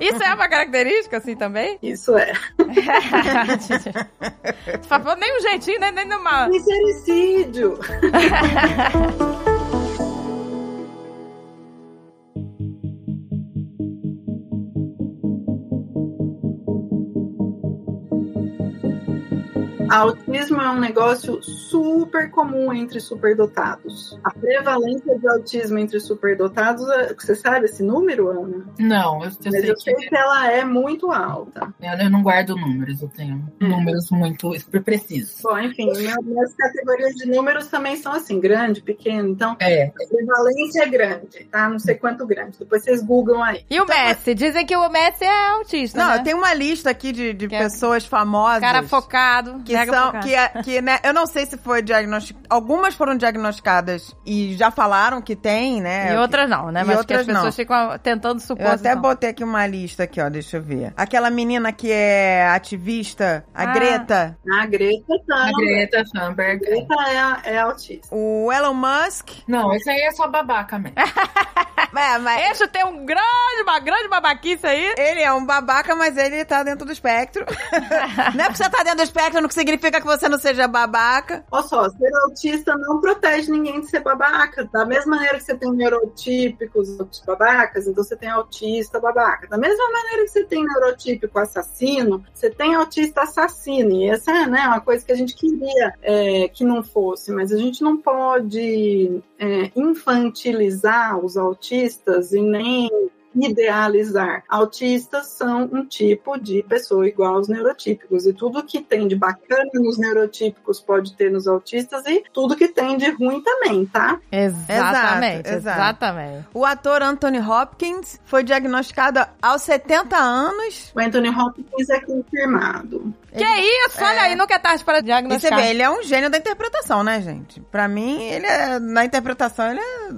Isso é uma característica, assim, também? Isso é. Falou nem um jeitinho, né? Nem numa. Misericídio! Autismo é um negócio super comum entre superdotados. A prevalência de autismo entre superdotados, é- você sabe esse número, Ana? Não, eu, eu Mas sei eu que sei que ela é muito alta. eu, eu não guardo números, eu tenho números muito super precisos. Bom, enfim, minha- minhas categorias de números também são assim, grande, pequeno. Então, É, a prevalência é grande, tá? Não sei quanto grande. Depois vocês googlam aí. E o Messi? Dizem que o Messi é autista. Não, né? tem uma lista aqui de, de Que é- pessoas famosas. Cara focado. que mega são que, é- que né, eu não sei se foi diagnosticado algumas foram diagnosticadas e já falaram que tem né E outras não, né? E Mas que outras as pessoas não. ficam tentando supor. eu até botei aqui uma lista aqui ó deixa eu ver aquela menina que é ativista a Ah. Greta A Greta a tá. Greta Thunberg. Greta é, é autista. o Elon Musk Não, esse aí é só babaca mesmo. é, mas Esse tem um grande, uma grande babaquice aí. ele é um babaca, mas ele tá dentro do espectro. não é porque você tá dentro do espectro, não significa que você não seja babaca. Olha só, ser autista não protege ninguém de ser babaca. Da mesma maneira que você tem neurotípicos babacas, então você tem autista babaca. Da mesma maneira que você tem neurotípico assassino, você tem autista assassino. E essa é né, uma coisa que a gente queria é, que não fosse, mas a gente não pode é, infantilizar os autistas e nem idealizar. Autistas são um tipo de pessoa igual aos neurotípicos e tudo que tem de bacana nos neurotípicos pode ter nos autistas e tudo que tem de ruim também, tá? Exatamente, Exato, exatamente. O ator Anthony Hopkins foi diagnosticado aos 70 anos. O Anthony Hopkins é confirmado. Que isso? Olha aí, nunca é tarde para E você diagnosticar. vê, ele é um gênio da interpretação, né, gente? Pra mim, ele é, na interpretação, ele é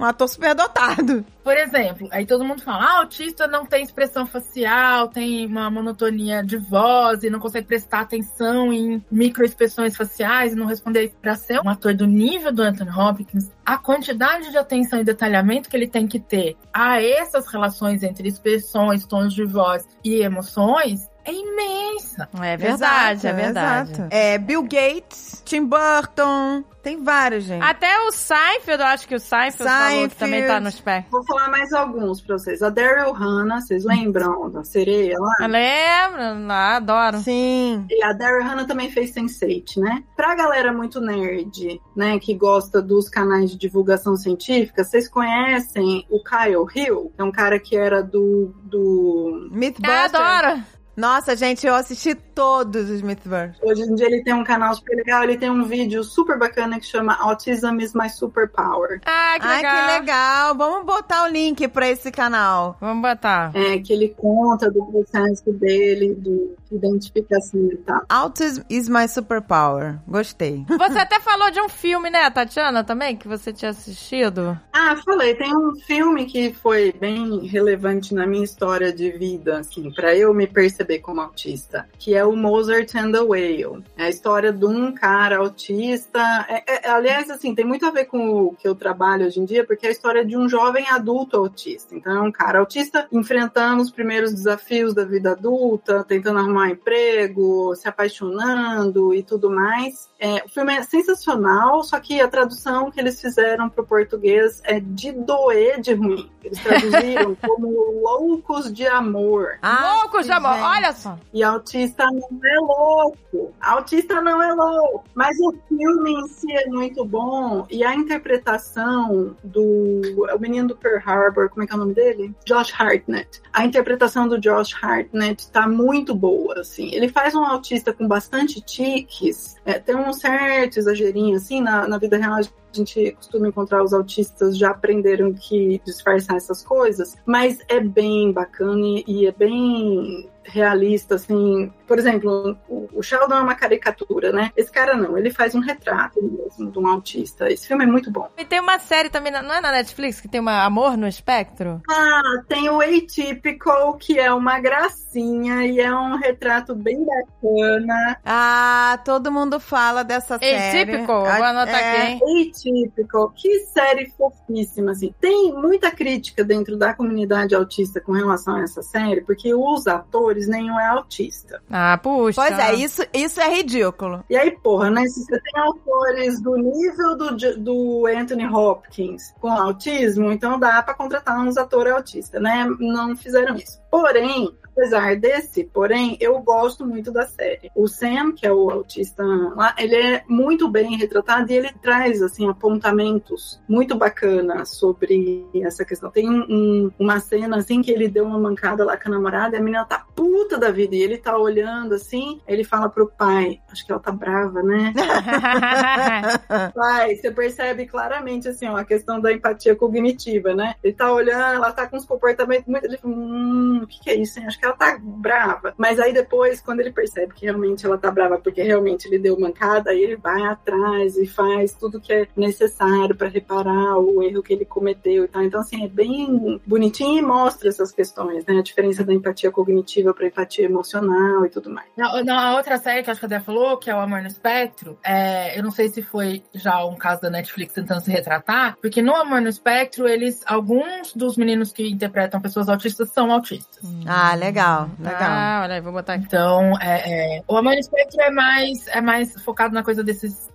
um ator superdotado. Por exemplo, aí todo mundo fala, ah, autista não tem expressão facial, tem uma monotonia de voz e não consegue prestar atenção em microexpressões faciais e não responder para ser um ator do nível do Anthony Hopkins, a quantidade de atenção e detalhamento que ele tem que ter a essas relações entre expressões, tons de voz e emoções é imensa. É verdade, é Exato, verdade. exato. É, Bill Gates, Tim Burton, tem vários, gente. Até o Seinfeld, eu acho que o Seinfeld, falou que Seinfeld. também tá nos pés. Vou falar mais alguns pra vocês. A Daryl Hannah, vocês lembram da sereia lá? Eu lembro, ah, adoro. Sim. E a Daryl Hannah também fez Sense8, né? Pra galera muito nerd, né, que gosta dos canais de divulgação científica, vocês conhecem o Kyle Hill? É um cara que era do... do... Eu Mythbusters. adoro. Nossa, gente, eu assisti todos os Mythbusters. Hoje em dia ele tem um canal super legal, ele tem um vídeo super bacana que chama Autism is my superpower. Ah, que Ai, legal. que legal. Vamos botar o link pra esse canal. Vamos botar. É, que ele conta do processo dele, de identificação e tal. Autism is my superpower. Gostei. Você até falou de um filme, né, Tatiana, também, que você tinha assistido. Ah, falei, tem um filme que foi bem relevante na minha história de vida, assim, pra eu me perceber como autista, que é o o Mozart and the Whale. É a história de um cara autista. É, é, aliás, assim, tem muito a ver com o que eu trabalho hoje em dia, porque é a história de um jovem adulto autista. Então, é um cara autista enfrentando os primeiros desafios da vida adulta, tentando arrumar um emprego, se apaixonando e tudo mais. É, o filme é sensacional, só que a tradução que eles fizeram para o português é de doer de ruim. Eles traduziram como loucos de amor. Ah, loucos de amor, gente. olha só. E autista não é louco. Autista não é louco. Mas o filme em si é muito bom. E a interpretação do. O menino do Pearl Harbor, como é que é o nome dele? Josh Hartnett. A interpretação do Josh Hartnett tá muito boa, assim. Ele faz um autista com bastante tiques. É, tem um certo exagerinho, assim, na, na vida real. A gente costuma encontrar os autistas já aprenderam que disfarçar essas coisas, mas é bem bacana e, e é bem realista, assim. Por exemplo, o, o Sheldon é uma caricatura, né? Esse cara não, ele faz um retrato mesmo de um autista. Esse filme é muito bom. E tem uma série também, não é na Netflix, que tem uma Amor no Espectro? Ah, tem o Atypical, que é uma gracinha e é um retrato bem bacana. Ah, todo mundo fala dessa série. Atypical, vou anotar É, aqui, hein? Atypical, que série fofíssima, assim. Tem muita crítica dentro da comunidade autista com relação a essa série, porque os atores nenhum é autista. Ah, puxa. Pois é, isso, isso é ridículo. E aí, porra, né? Se você tem autores do nível do, do Anthony Hopkins com autismo, então dá pra contratar uns atores autistas, né? Não fizeram isso. Porém, apesar desse, porém, eu gosto muito da série. O Sam, que é o autista lá, ele é muito bem retratado e ele traz, assim, apontamentos muito bacanas sobre essa questão. Tem um- um- uma cena, assim, que ele deu uma mancada lá com a namorada e a menina tá puta da vida e ele tá olhando, assim, ele fala pro pai, acho que ela tá brava, né? Pai, você percebe claramente, assim, ó, a questão da empatia cognitiva, né? Ele tá olhando, ela tá com uns comportamentos muito. Ele fala, hum, o que, que é isso, hein? Acho que ela tá brava. Mas aí depois, quando ele percebe que realmente ela tá brava, porque realmente ele deu mancada, aí ele vai atrás e faz tudo que é necessário pra reparar o erro que ele cometeu e tal. Então, assim, é bem bonitinho e mostra essas questões, né? A diferença da empatia cognitiva pra empatia emocional e tudo mais. Na, na outra série que acho que a Dé falou, que é o Amor no Espectro, é, eu não sei se foi já um caso da Netflix tentando se retratar, porque no Amor no Espectro, eles, alguns dos meninos que interpretam pessoas autistas são autistas. Ah, legal, legal. Ah, olha aí, vou botar aqui. Então, é, é, o Amor Espectro é mais, é mais focado na coisa desses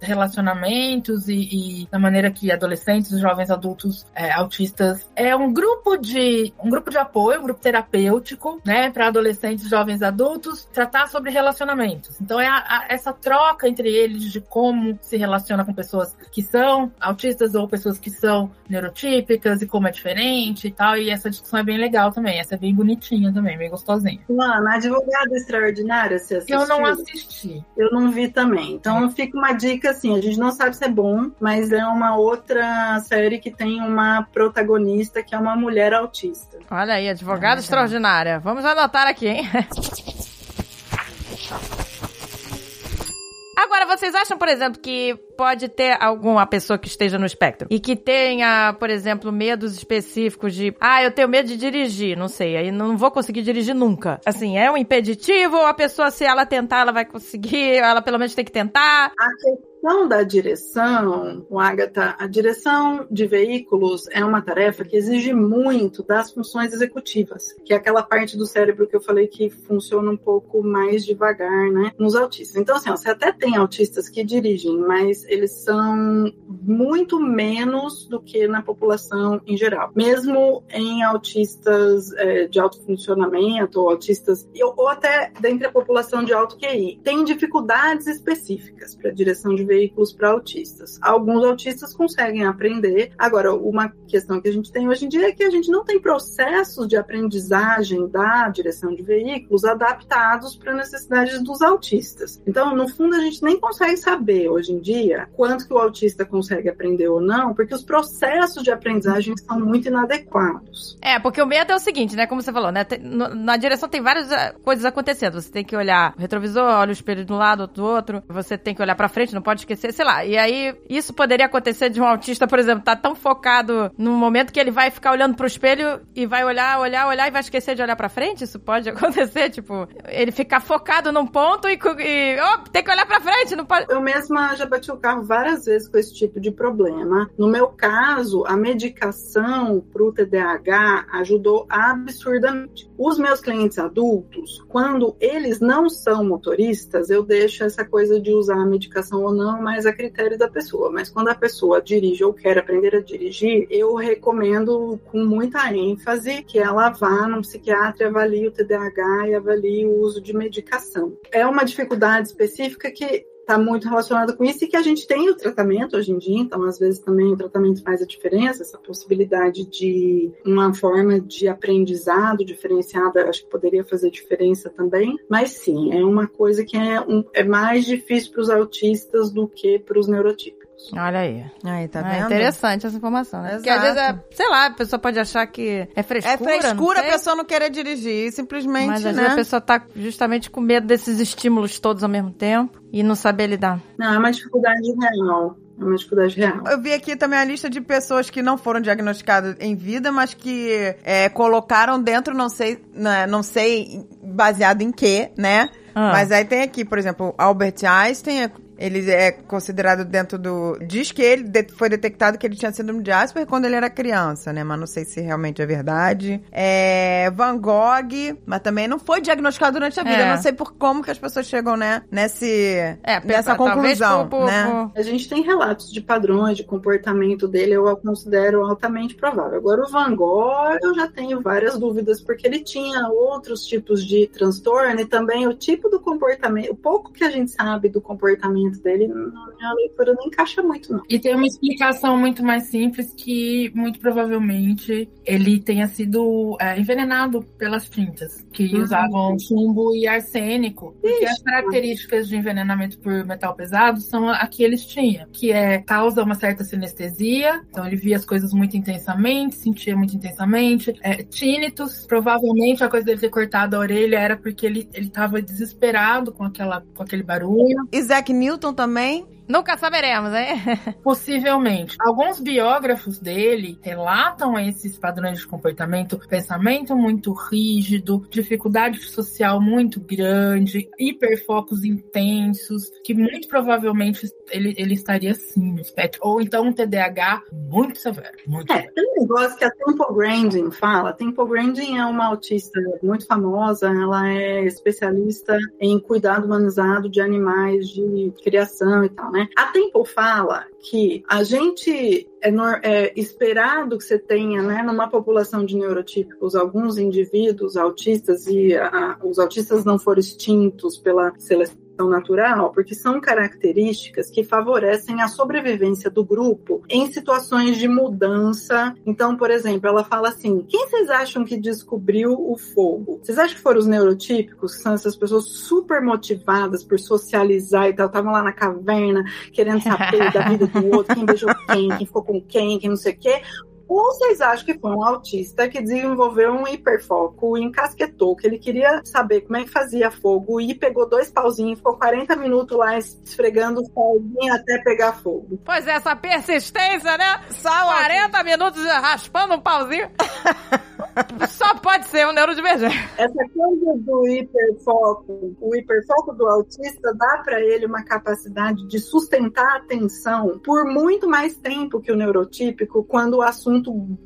relacionamentos e, e na maneira que adolescentes, jovens adultos é, autistas é um grupo de um grupo de apoio, um grupo terapêutico, né, para adolescentes, jovens adultos tratar sobre relacionamentos. Então é a- a- essa troca entre eles de como se relaciona com pessoas que são autistas ou pessoas que são neurotípicas e como é diferente e tal. E essa discussão é bem legal também. Essa é bem bonitinha também, bem gostosinha. Mano, Advogada Extraordinária, você assistiu? Eu não assisti. Eu não vi também. Então fica uma dica assim, a gente não sabe se é bom, mas é uma outra série que tem uma protagonista que é uma mulher autista. Olha aí, advogada extraordinária. Vamos anotar aqui, hein? Agora, vocês acham, por exemplo, que pode ter alguma pessoa que esteja no espectro e que tenha, por exemplo, medos específicos de, ah, eu tenho medo de dirigir, não sei, aí não vou conseguir dirigir nunca. Assim, é um impeditivo ou a pessoa, se ela tentar, ela vai conseguir, ela pelo menos tem que tentar? Questão da direção, o Agatha, a direção de veículos é uma tarefa que exige muito das funções executivas, que é aquela parte do cérebro que eu falei que funciona um pouco mais devagar, né, nos autistas. Então, assim, ó, você até tem autistas que dirigem, mas eles são muito menos do que na população em geral. Mesmo em autistas é, de alto funcionamento, ou autistas, ou até dentro da população de alto QI, tem dificuldades específicas para direção de veículos para autistas. Alguns autistas conseguem aprender. Agora, uma questão que a gente tem hoje em dia é que a gente não tem processos de aprendizagem da direção de veículos adaptados para necessidades dos autistas. Então, no fundo, a gente nem consegue saber hoje em dia quanto que o autista consegue aprender ou não, porque os processos de aprendizagem são muito inadequados. É, porque o medo é o seguinte, né? Como você falou, né? na direção tem várias ah, coisas acontecendo. Você tem que olhar o retrovisor, olha o espelho de um lado, do outro. Você tem que olhar pra frente, não pode esquecer, sei lá. E aí, isso poderia acontecer de um autista, por exemplo, tá tão focado no momento que ele vai ficar olhando pro espelho e vai olhar, olhar, olhar e vai esquecer de olhar pra frente? Isso pode acontecer, tipo, ele ficar focado num ponto e, e oh, tem que olhar pra frente, não pode. Eu mesma já bati o carro várias vezes com esse tipo de problema. No meu caso, a medicação pro TDAH ajudou absurdamente. Os meus clientes adultos, quando eles não são motoristas, eu deixo essa coisa de usar a medicação ou não mais a critério da pessoa. Mas quando a pessoa dirige ou quer aprender a dirigir, eu recomendo com muita ênfase que ela vá num psiquiatra e avalie o TDAH e avalie o uso de medicação. É uma dificuldade específica que está muito relacionado com isso e que a gente tem o tratamento hoje em dia, então às vezes também o tratamento faz a diferença, essa possibilidade de uma forma de aprendizado diferenciada, acho que poderia fazer diferença também, mas sim, é uma coisa que é, um, é mais difícil para os autistas do que para os neurotípicos. Olha aí. Aí, tá É vendo? interessante essa informação, né? Porque às vezes, é, sei lá, a pessoa pode achar que é frescura. É frescura a pessoa não querer dirigir, simplesmente, Mas às né? vezes a pessoa tá justamente com medo desses estímulos todos ao mesmo tempo e não saber lidar. Não, é uma dificuldade real. É uma dificuldade real. Eu vi aqui também a lista de pessoas que não foram diagnosticadas em vida, mas que é, colocaram dentro, não sei, né, não sei baseado em quê, né? Ah. Mas aí tem aqui, por exemplo, Albert Einstein, é- ele é considerado dentro do. Diz que ele de- foi detectado que ele tinha síndrome de Asperger quando ele era criança, né? Mas não sei se realmente é verdade. É, Van Gogh, mas também não foi diagnosticado durante a vida. É. Eu não sei por como que as pessoas chegam, né? Nesse, É, nessa conclusão, por- por- né? por- A gente tem relatos de padrões de comportamento dele, eu considero altamente provável. Agora, o Van Gogh, eu já tenho várias dúvidas, porque ele tinha outros tipos de transtorno e também o tipo do comportamento, o pouco que a gente sabe do comportamento dele, na minha leitura não encaixa muito, não. E tem uma explicação muito mais simples que, muito provavelmente, ele tenha sido é, envenenado pelas tintas, que Uhum. usavam chumbo e arsênico. Ixi. as características de envenenamento por metal pesado são a que eles tinham, que é causa uma certa sinestesia, então ele via as coisas muito intensamente, sentia muito intensamente. É, tínitos, provavelmente a coisa dele ter cortado a orelha era porque ele, ele tava desesperado com, aquela, com aquele barulho. Isaac Newton também. Nunca saberemos, hein? Possivelmente. Alguns biógrafos dele relatam esses padrões de comportamento, pensamento muito rígido, dificuldade social muito grande, hiperfocos intensos, que muito provavelmente ele, ele estaria sim no espectro. Ou então um TDAH muito severo. Muito É, severo. tem um negócio que a Temple Grandin fala. Temple Grandin é uma autista muito famosa, ela é especialista em cuidado humanizado de animais de criação e tal, né? A Temple fala que a gente é, é esperado que você tenha, né, numa população de neurotípicos, alguns indivíduos autistas e a- os autistas não foram extintos pela seleção natural, porque são características que favorecem a sobrevivência do grupo em situações de mudança. Então, por exemplo, ela fala assim: quem vocês acham que descobriu o fogo? Vocês acham que foram os neurotípicos, são essas pessoas super motivadas por socializar e tal, estavam lá na caverna querendo saber da vida do outro, quem beijou quem, quem ficou com quem, quem não sei o quê? Ou vocês acham que foi um autista que desenvolveu um hiperfoco, encasquetou, que ele queria saber como é que fazia fogo e pegou dois pauzinhos, ficou 40 minutos lá esfregando o pauzinho até pegar fogo? Pois é, essa persistência, né? Só o 40 minutos raspando um pauzinho. Só pode ser um neurodivergente. Essa coisa do hiperfoco, o hiperfoco do autista dá para ele uma capacidade de sustentar a atenção por muito mais tempo que o neurotípico quando o assunto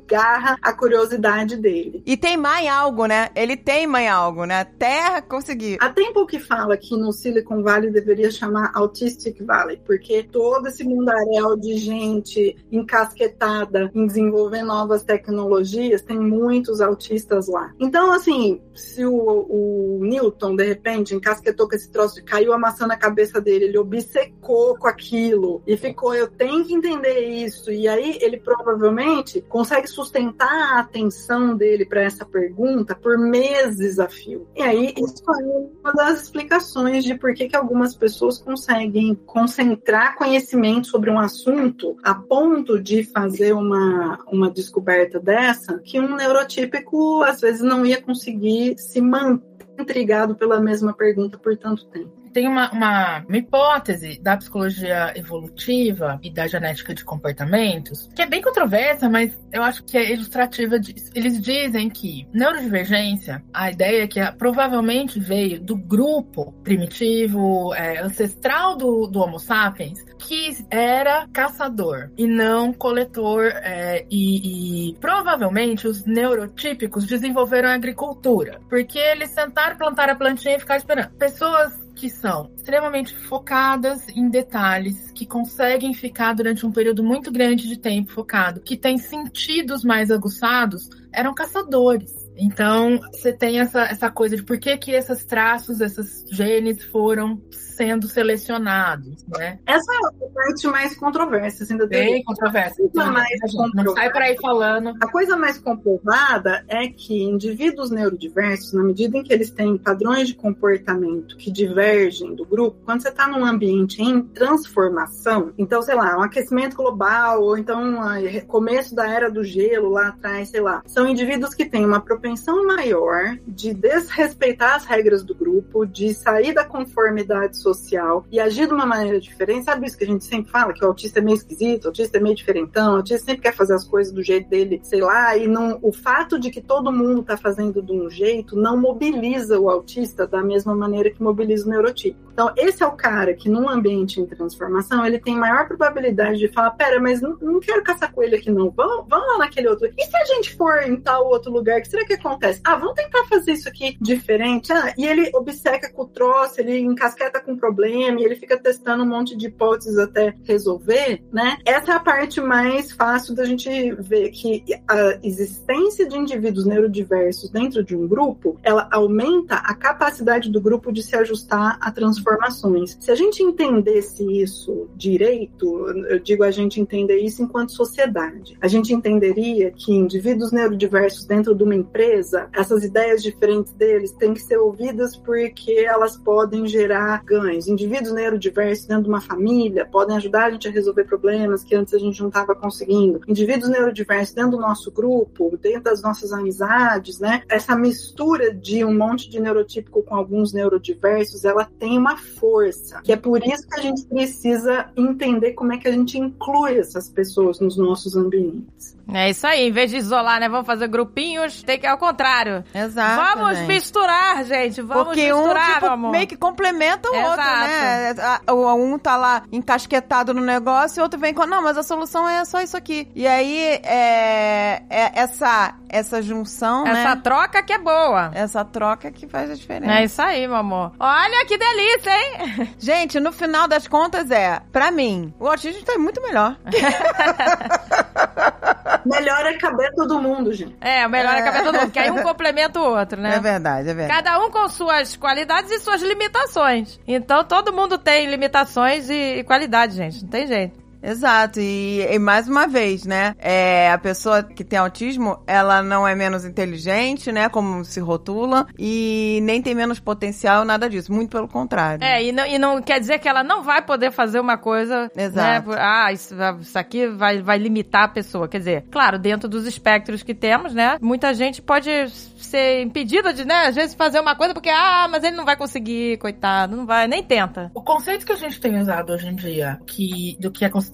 garra a curiosidade dele. E teimar em algo, né? Ele teima em algo, né? Até conseguir. Há tempo que fala que no Silicon Valley deveria chamar Autistic Valley, porque todo esse mundaréu de gente encasquetada em desenvolver novas tecnologias, tem muitos autistas lá. Então, assim, se o, o Newton, de repente, encasquetou com esse troço e caiu a maçã na cabeça dele, ele obcecou com aquilo e ficou, eu tenho que entender isso. E aí ele provavelmente consegue sustentar a atenção dele para essa pergunta por meses a fio. E aí, isso é uma das explicações de por que, que algumas pessoas conseguem concentrar conhecimento sobre um assunto a ponto de fazer uma, uma descoberta dessa, que um neurotípico às vezes não ia conseguir se manter intrigado pela mesma pergunta por tanto tempo. Tem uma, uma, uma hipótese da psicologia evolutiva e da genética de comportamentos que é bem controversa, mas eu acho que é ilustrativa disso. Eles dizem que neurodivergência, a ideia é que provavelmente veio do grupo primitivo, é, ancestral do, do Homo sapiens, que era caçador e não coletor, é, e, e provavelmente os neurotípicos desenvolveram a agricultura, porque eles sentaram, plantaram a plantinha e ficaram esperando. Pessoas que são extremamente focadas em detalhes, que conseguem ficar durante um período muito grande de tempo focado, que têm sentidos mais aguçados, eram caçadores. Então, você tem essa, essa coisa de por que, que esses traços, esses genes foram sendo selecionados, né? Essa é a parte mais controversa, assim, da Bem controversa. Então, mais não sai para aí falando. A coisa mais comprovada é que indivíduos neurodiversos, na medida em que eles têm padrões de comportamento que divergem do grupo, quando você está num ambiente em transformação, então, sei lá, um aquecimento global, ou então um começo da era do gelo lá atrás, sei lá, são indivíduos que têm uma propensão maior de desrespeitar as regras do grupo, de sair da conformidade social social e agir de uma maneira diferente, sabe isso que a gente sempre fala, que o autista é meio esquisito, o autista é meio diferentão, o autista sempre quer fazer as coisas do jeito dele, sei lá, e não, o fato de que todo mundo tá fazendo de um jeito não mobiliza o autista da mesma maneira que mobiliza o neurotípico. Então, esse é o cara que num ambiente em transformação, ele tem maior probabilidade de falar, pera, mas não, não quero caçar coelho aqui não, vamos, vamos lá naquele outro. E se a gente for em tal outro lugar, o que será que acontece? Ah, vamos tentar fazer isso aqui diferente. Ah, e ele obceca com o troço, ele encasqueta com problema e ele fica testando um monte de hipóteses até resolver, né? Essa é a parte mais fácil da gente ver que a existência de indivíduos neurodiversos dentro de um grupo, ela aumenta a capacidade do grupo de se ajustar a transformações. Se a gente entendesse isso direito, eu digo a gente entender isso enquanto sociedade, a gente entenderia que indivíduos neurodiversos dentro de uma empresa, essas ideias diferentes deles têm que ser ouvidas porque elas podem gerar ganhos indivíduos neurodiversos dentro de uma família podem ajudar a gente a resolver problemas que antes a gente não estava conseguindo. Indivíduos neurodiversos dentro do nosso grupo, dentro das nossas amizades, né? Essa mistura de um monte de neurotípico com alguns neurodiversos, ela tem uma força. Que é por isso que a gente precisa entender como é que a gente inclui essas pessoas nos nossos ambientes. É isso aí, em vez de isolar, né? Vamos fazer grupinhos, tem que ir ao contrário. Exato. Vamos misturar, gente. Vamos Porque misturar, um, tipo, amor. meio que complementa o Exato. outro, né? O um tá lá encasquetado no negócio e o outro vem com, não, mas a solução é só isso aqui. E aí, é, é essa, essa junção, Essa né? troca que é boa. Essa troca que faz a diferença. É isso aí, meu amor. Olha que delícia, hein? Gente, no final das contas é, pra mim, o autismo tá muito melhor. Melhor é caber todo mundo, gente. É, o melhor é caber todo mundo, que aí um complementa o outro, né? É verdade, é verdade. Cada um com suas qualidades e suas limitações. Então todo mundo tem limitações e, e qualidades, gente. Não tem jeito. Exato, e, e mais uma vez, né? É, a pessoa que tem autismo, ela não é menos inteligente, né? Como se rotula, e nem tem menos potencial, nada disso. Muito pelo contrário. É, e não, e não quer dizer que ela não vai poder fazer uma coisa. Exato. Né, ah, isso, isso aqui vai, vai limitar a pessoa. Quer dizer, claro, dentro dos espectros que temos, né? Muita gente pode ser impedida de, né, às vezes, fazer uma coisa porque, ah, mas ele não vai conseguir, coitado, não vai, nem tenta. O conceito que a gente tem usado hoje em dia, que, do que é considerado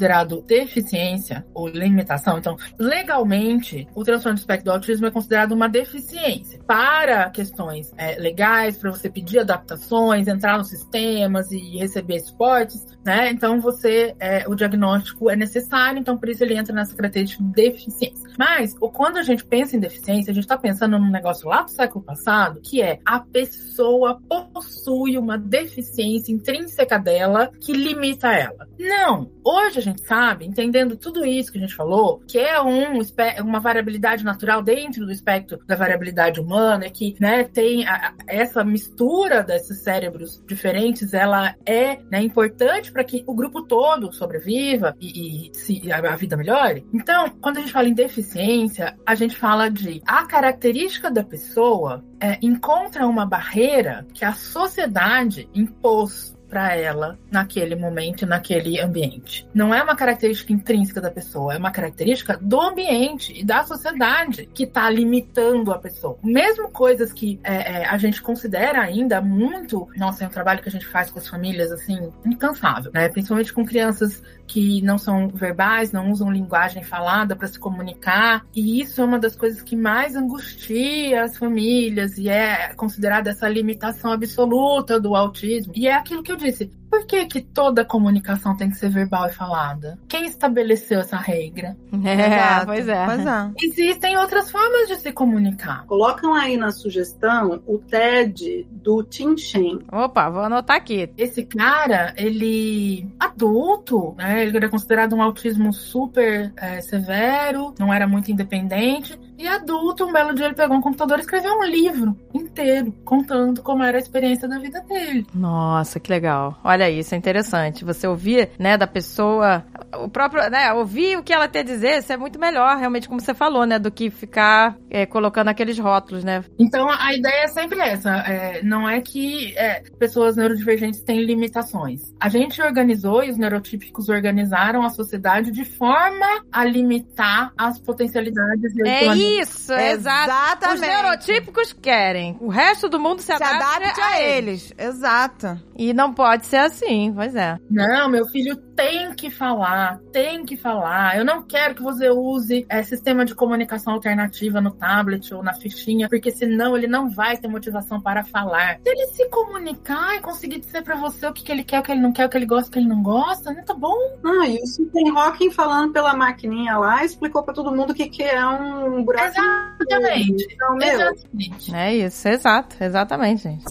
deficiência ou limitação, então, legalmente, o transtorno do espectro do autismo é considerado uma deficiência. Para questões é, legais, para você pedir adaptações, entrar nos sistemas e receber suportes, né? Então, você, é, o diagnóstico é necessário, então, por isso ele entra nessa característica de deficiência. Mas, quando a gente pensa em deficiência, a gente está pensando num negócio lá do século passado, que é a pessoa possui uma deficiência intrínseca dela que limita ela. Não! Hoje a gente sabe, entendendo tudo isso que a gente falou, que é um, uma variabilidade natural dentro do espectro da variabilidade humana, que né, tem a- essa mistura desses cérebros diferentes, ela é né, importante para que o grupo todo sobreviva e, e se, a, a vida melhore. Então, quando a gente fala em deficiência, a gente fala de a característica da pessoa é, encontra uma barreira que a sociedade impôs para ela naquele momento, naquele ambiente. Não é uma característica intrínseca da pessoa, é uma característica do ambiente e da sociedade que está limitando a pessoa. Mesmo coisas que é, é, a gente considera ainda muito, nossa, é um trabalho que a gente faz com as famílias, assim, incansável, né? Principalmente com crianças que não são verbais, não usam linguagem falada para se comunicar. E isso é uma das coisas que mais angustia as famílias e é considerada essa limitação absoluta do autismo. E é aquilo que eu disse. Por que, que toda comunicação tem que ser verbal e falada? Quem estabeleceu essa regra? É, Exato. pois é. Pois é. Existem outras formas de se comunicar. Colocam aí na sugestão o TED do Tim Shen. Opa, vou anotar aqui. Esse cara, ele adulto, né? Ele era considerado um autismo super é, severo, não era muito independente. E adulto, um belo dia ele pegou um computador e escreveu um livro inteiro contando como era a experiência da vida dele. Nossa, que legal. Olha isso, é interessante. Você ouvir, né, da pessoa, o próprio, né, ouvir o que ela tem a dizer, isso é muito melhor, realmente, como você falou, né, do que ficar é, colocando aqueles rótulos, né? Então a ideia é sempre essa. é, não é que é, pessoas neurodivergentes têm limitações. A gente organizou e os neurotípicos organizaram a sociedade de forma a limitar as potencialidades e É isso, é exato. Os Exatamente. neurotípicos querem. O resto do mundo se Se adapte, adapte a eles. Exato. E não pode ser assim, pois é. Não, meu filho tem que falar, tem que falar. Eu não quero que você use é, sistema de comunicação alternativa no tablet ou na fichinha, porque senão ele não vai ter motivação para falar. Se ele se comunicar e conseguir dizer pra você o que, que ele quer, o que ele não quer, o que ele gosta, o que ele não gosta, né, tá bom. Ah, e o Stephen Hawking falando pela maquininha lá, explicou pra todo mundo o que, que é um buraco. Exatamente. Então, meu, Exatamente. É isso, exato, exatamente, gente.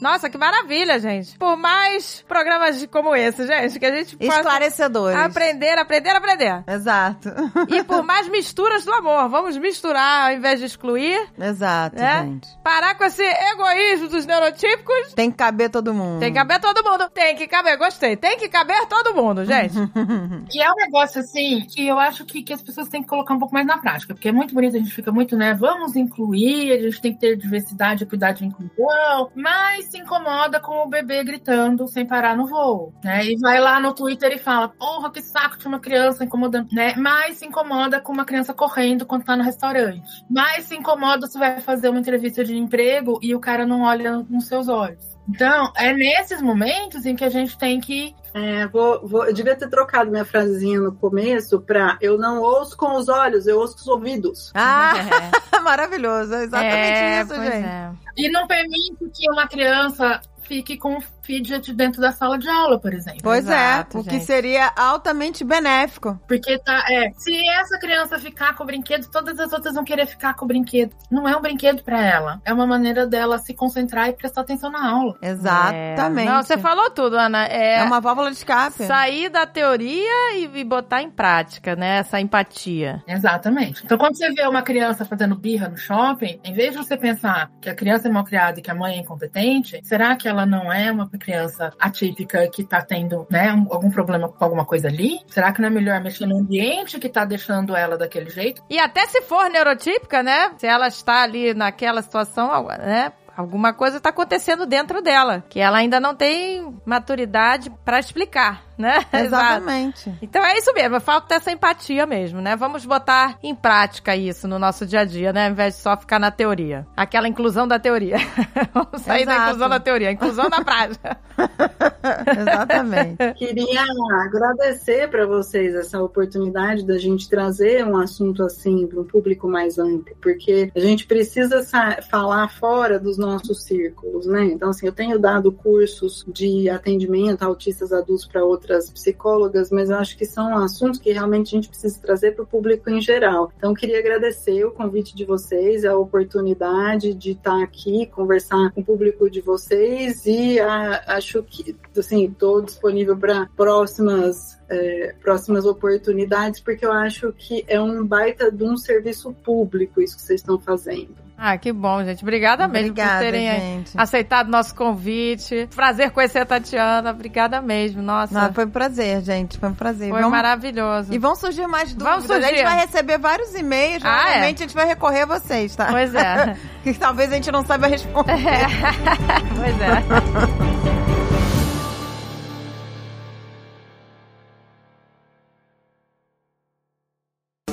Nossa, que maravilha, gente. Por mais programas como esse, gente, que a gente possa Esclarecedores. aprender, aprender, aprender. Exato. E por mais misturas do amor. Vamos misturar ao invés de excluir. Exato, É? gente. Parar com esse egoísmo dos neurotípicos. Tem que caber todo mundo. Tem que caber todo mundo. Tem que caber, gostei. Tem que caber todo mundo, gente. E é um negócio assim que eu acho que, que as pessoas têm que colocar um pouco mais na prática, porque é muito bonito, a gente fica muito, né? Vamos incluir, a gente tem que ter diversidade, cuidar de inclusão, mas se incomoda com o bebê gritando sem parar no voo, né? E vai lá no Twitter e fala: Porra, que saco de uma criança incomodando, né? Mas se incomoda com uma criança correndo quando tá no restaurante. Mas se incomoda se vai fazer uma entrevista de emprego e o cara não olha nos seus olhos. Então, é nesses momentos em que a gente tem que é, vou, vou- eu devia ter trocado minha frasezinha no começo pra eu não ouço com os olhos, eu ouço com os ouvidos. Ah, maravilhoso. É exatamente É, isso, pois gente. é. E não permite que uma criança fique com um fidget dentro da sala de aula, por exemplo. Pois Exato, é, o que gente. seria altamente benéfico. Porque tá, é, se essa criança ficar com o brinquedo, todas as outras vão querer ficar com o brinquedo. Não é um brinquedo pra ela. É uma maneira dela se concentrar e prestar atenção na aula. Exatamente. É. Não, você falou tudo, Ana. É, É uma válvula de escape. sair da teoria e, e botar em prática, né? Essa empatia. Exatamente. Então, quando você vê uma criança fazendo birra no shopping, em vez de você pensar que a criança é mal criada e que a mãe é incompetente, será que ela não é uma criança atípica que tá tendo, né, um- algum problema com alguma coisa ali? Será que não é melhor mexer no ambiente que tá deixando ela daquele jeito? E até se for neurotípica, né? Se ela está ali naquela situação, né? Alguma coisa está acontecendo dentro dela, que ela ainda não tem maturidade para explicar, né? Exatamente. Então é isso mesmo, falta essa empatia mesmo, né? Vamos botar em prática isso no nosso dia a dia, né? Ao invés de só ficar na teoria. Aquela inclusão da teoria. Vamos sair da Exato. inclusão da teoria, inclusão na prática. Exatamente. Queria agradecer para vocês essa oportunidade da gente trazer um assunto assim para um público mais amplo, porque a gente precisa sa- falar fora dos nossos círculos, né? Então, assim, eu tenho dado cursos de atendimento a autistas adultos para outras psicólogas, mas eu acho que são assuntos que realmente a gente precisa trazer para o público em geral. Então, queria agradecer o convite de vocês, a oportunidade de estar aqui, conversar com o público de vocês e ah, acho que, assim, estou disponível para próximas é, próximas oportunidades, porque eu acho que é um baita de um serviço público isso que vocês estão fazendo. Ah, que bom, gente. Obrigada mesmo Obrigada, por terem gente. aceitado nosso convite. Prazer conhecer a Tatiana. Obrigada mesmo. Nossa, Não, foi um prazer, gente. Foi um prazer. foi Vamos- maravilhoso. E vão surgir mais dúvidas. Surgir. A gente vai receber vários e-mails. Ah, Normalmente a gente vai recorrer a vocês, tá? Pois é. que talvez a gente não saiba responder. pois é.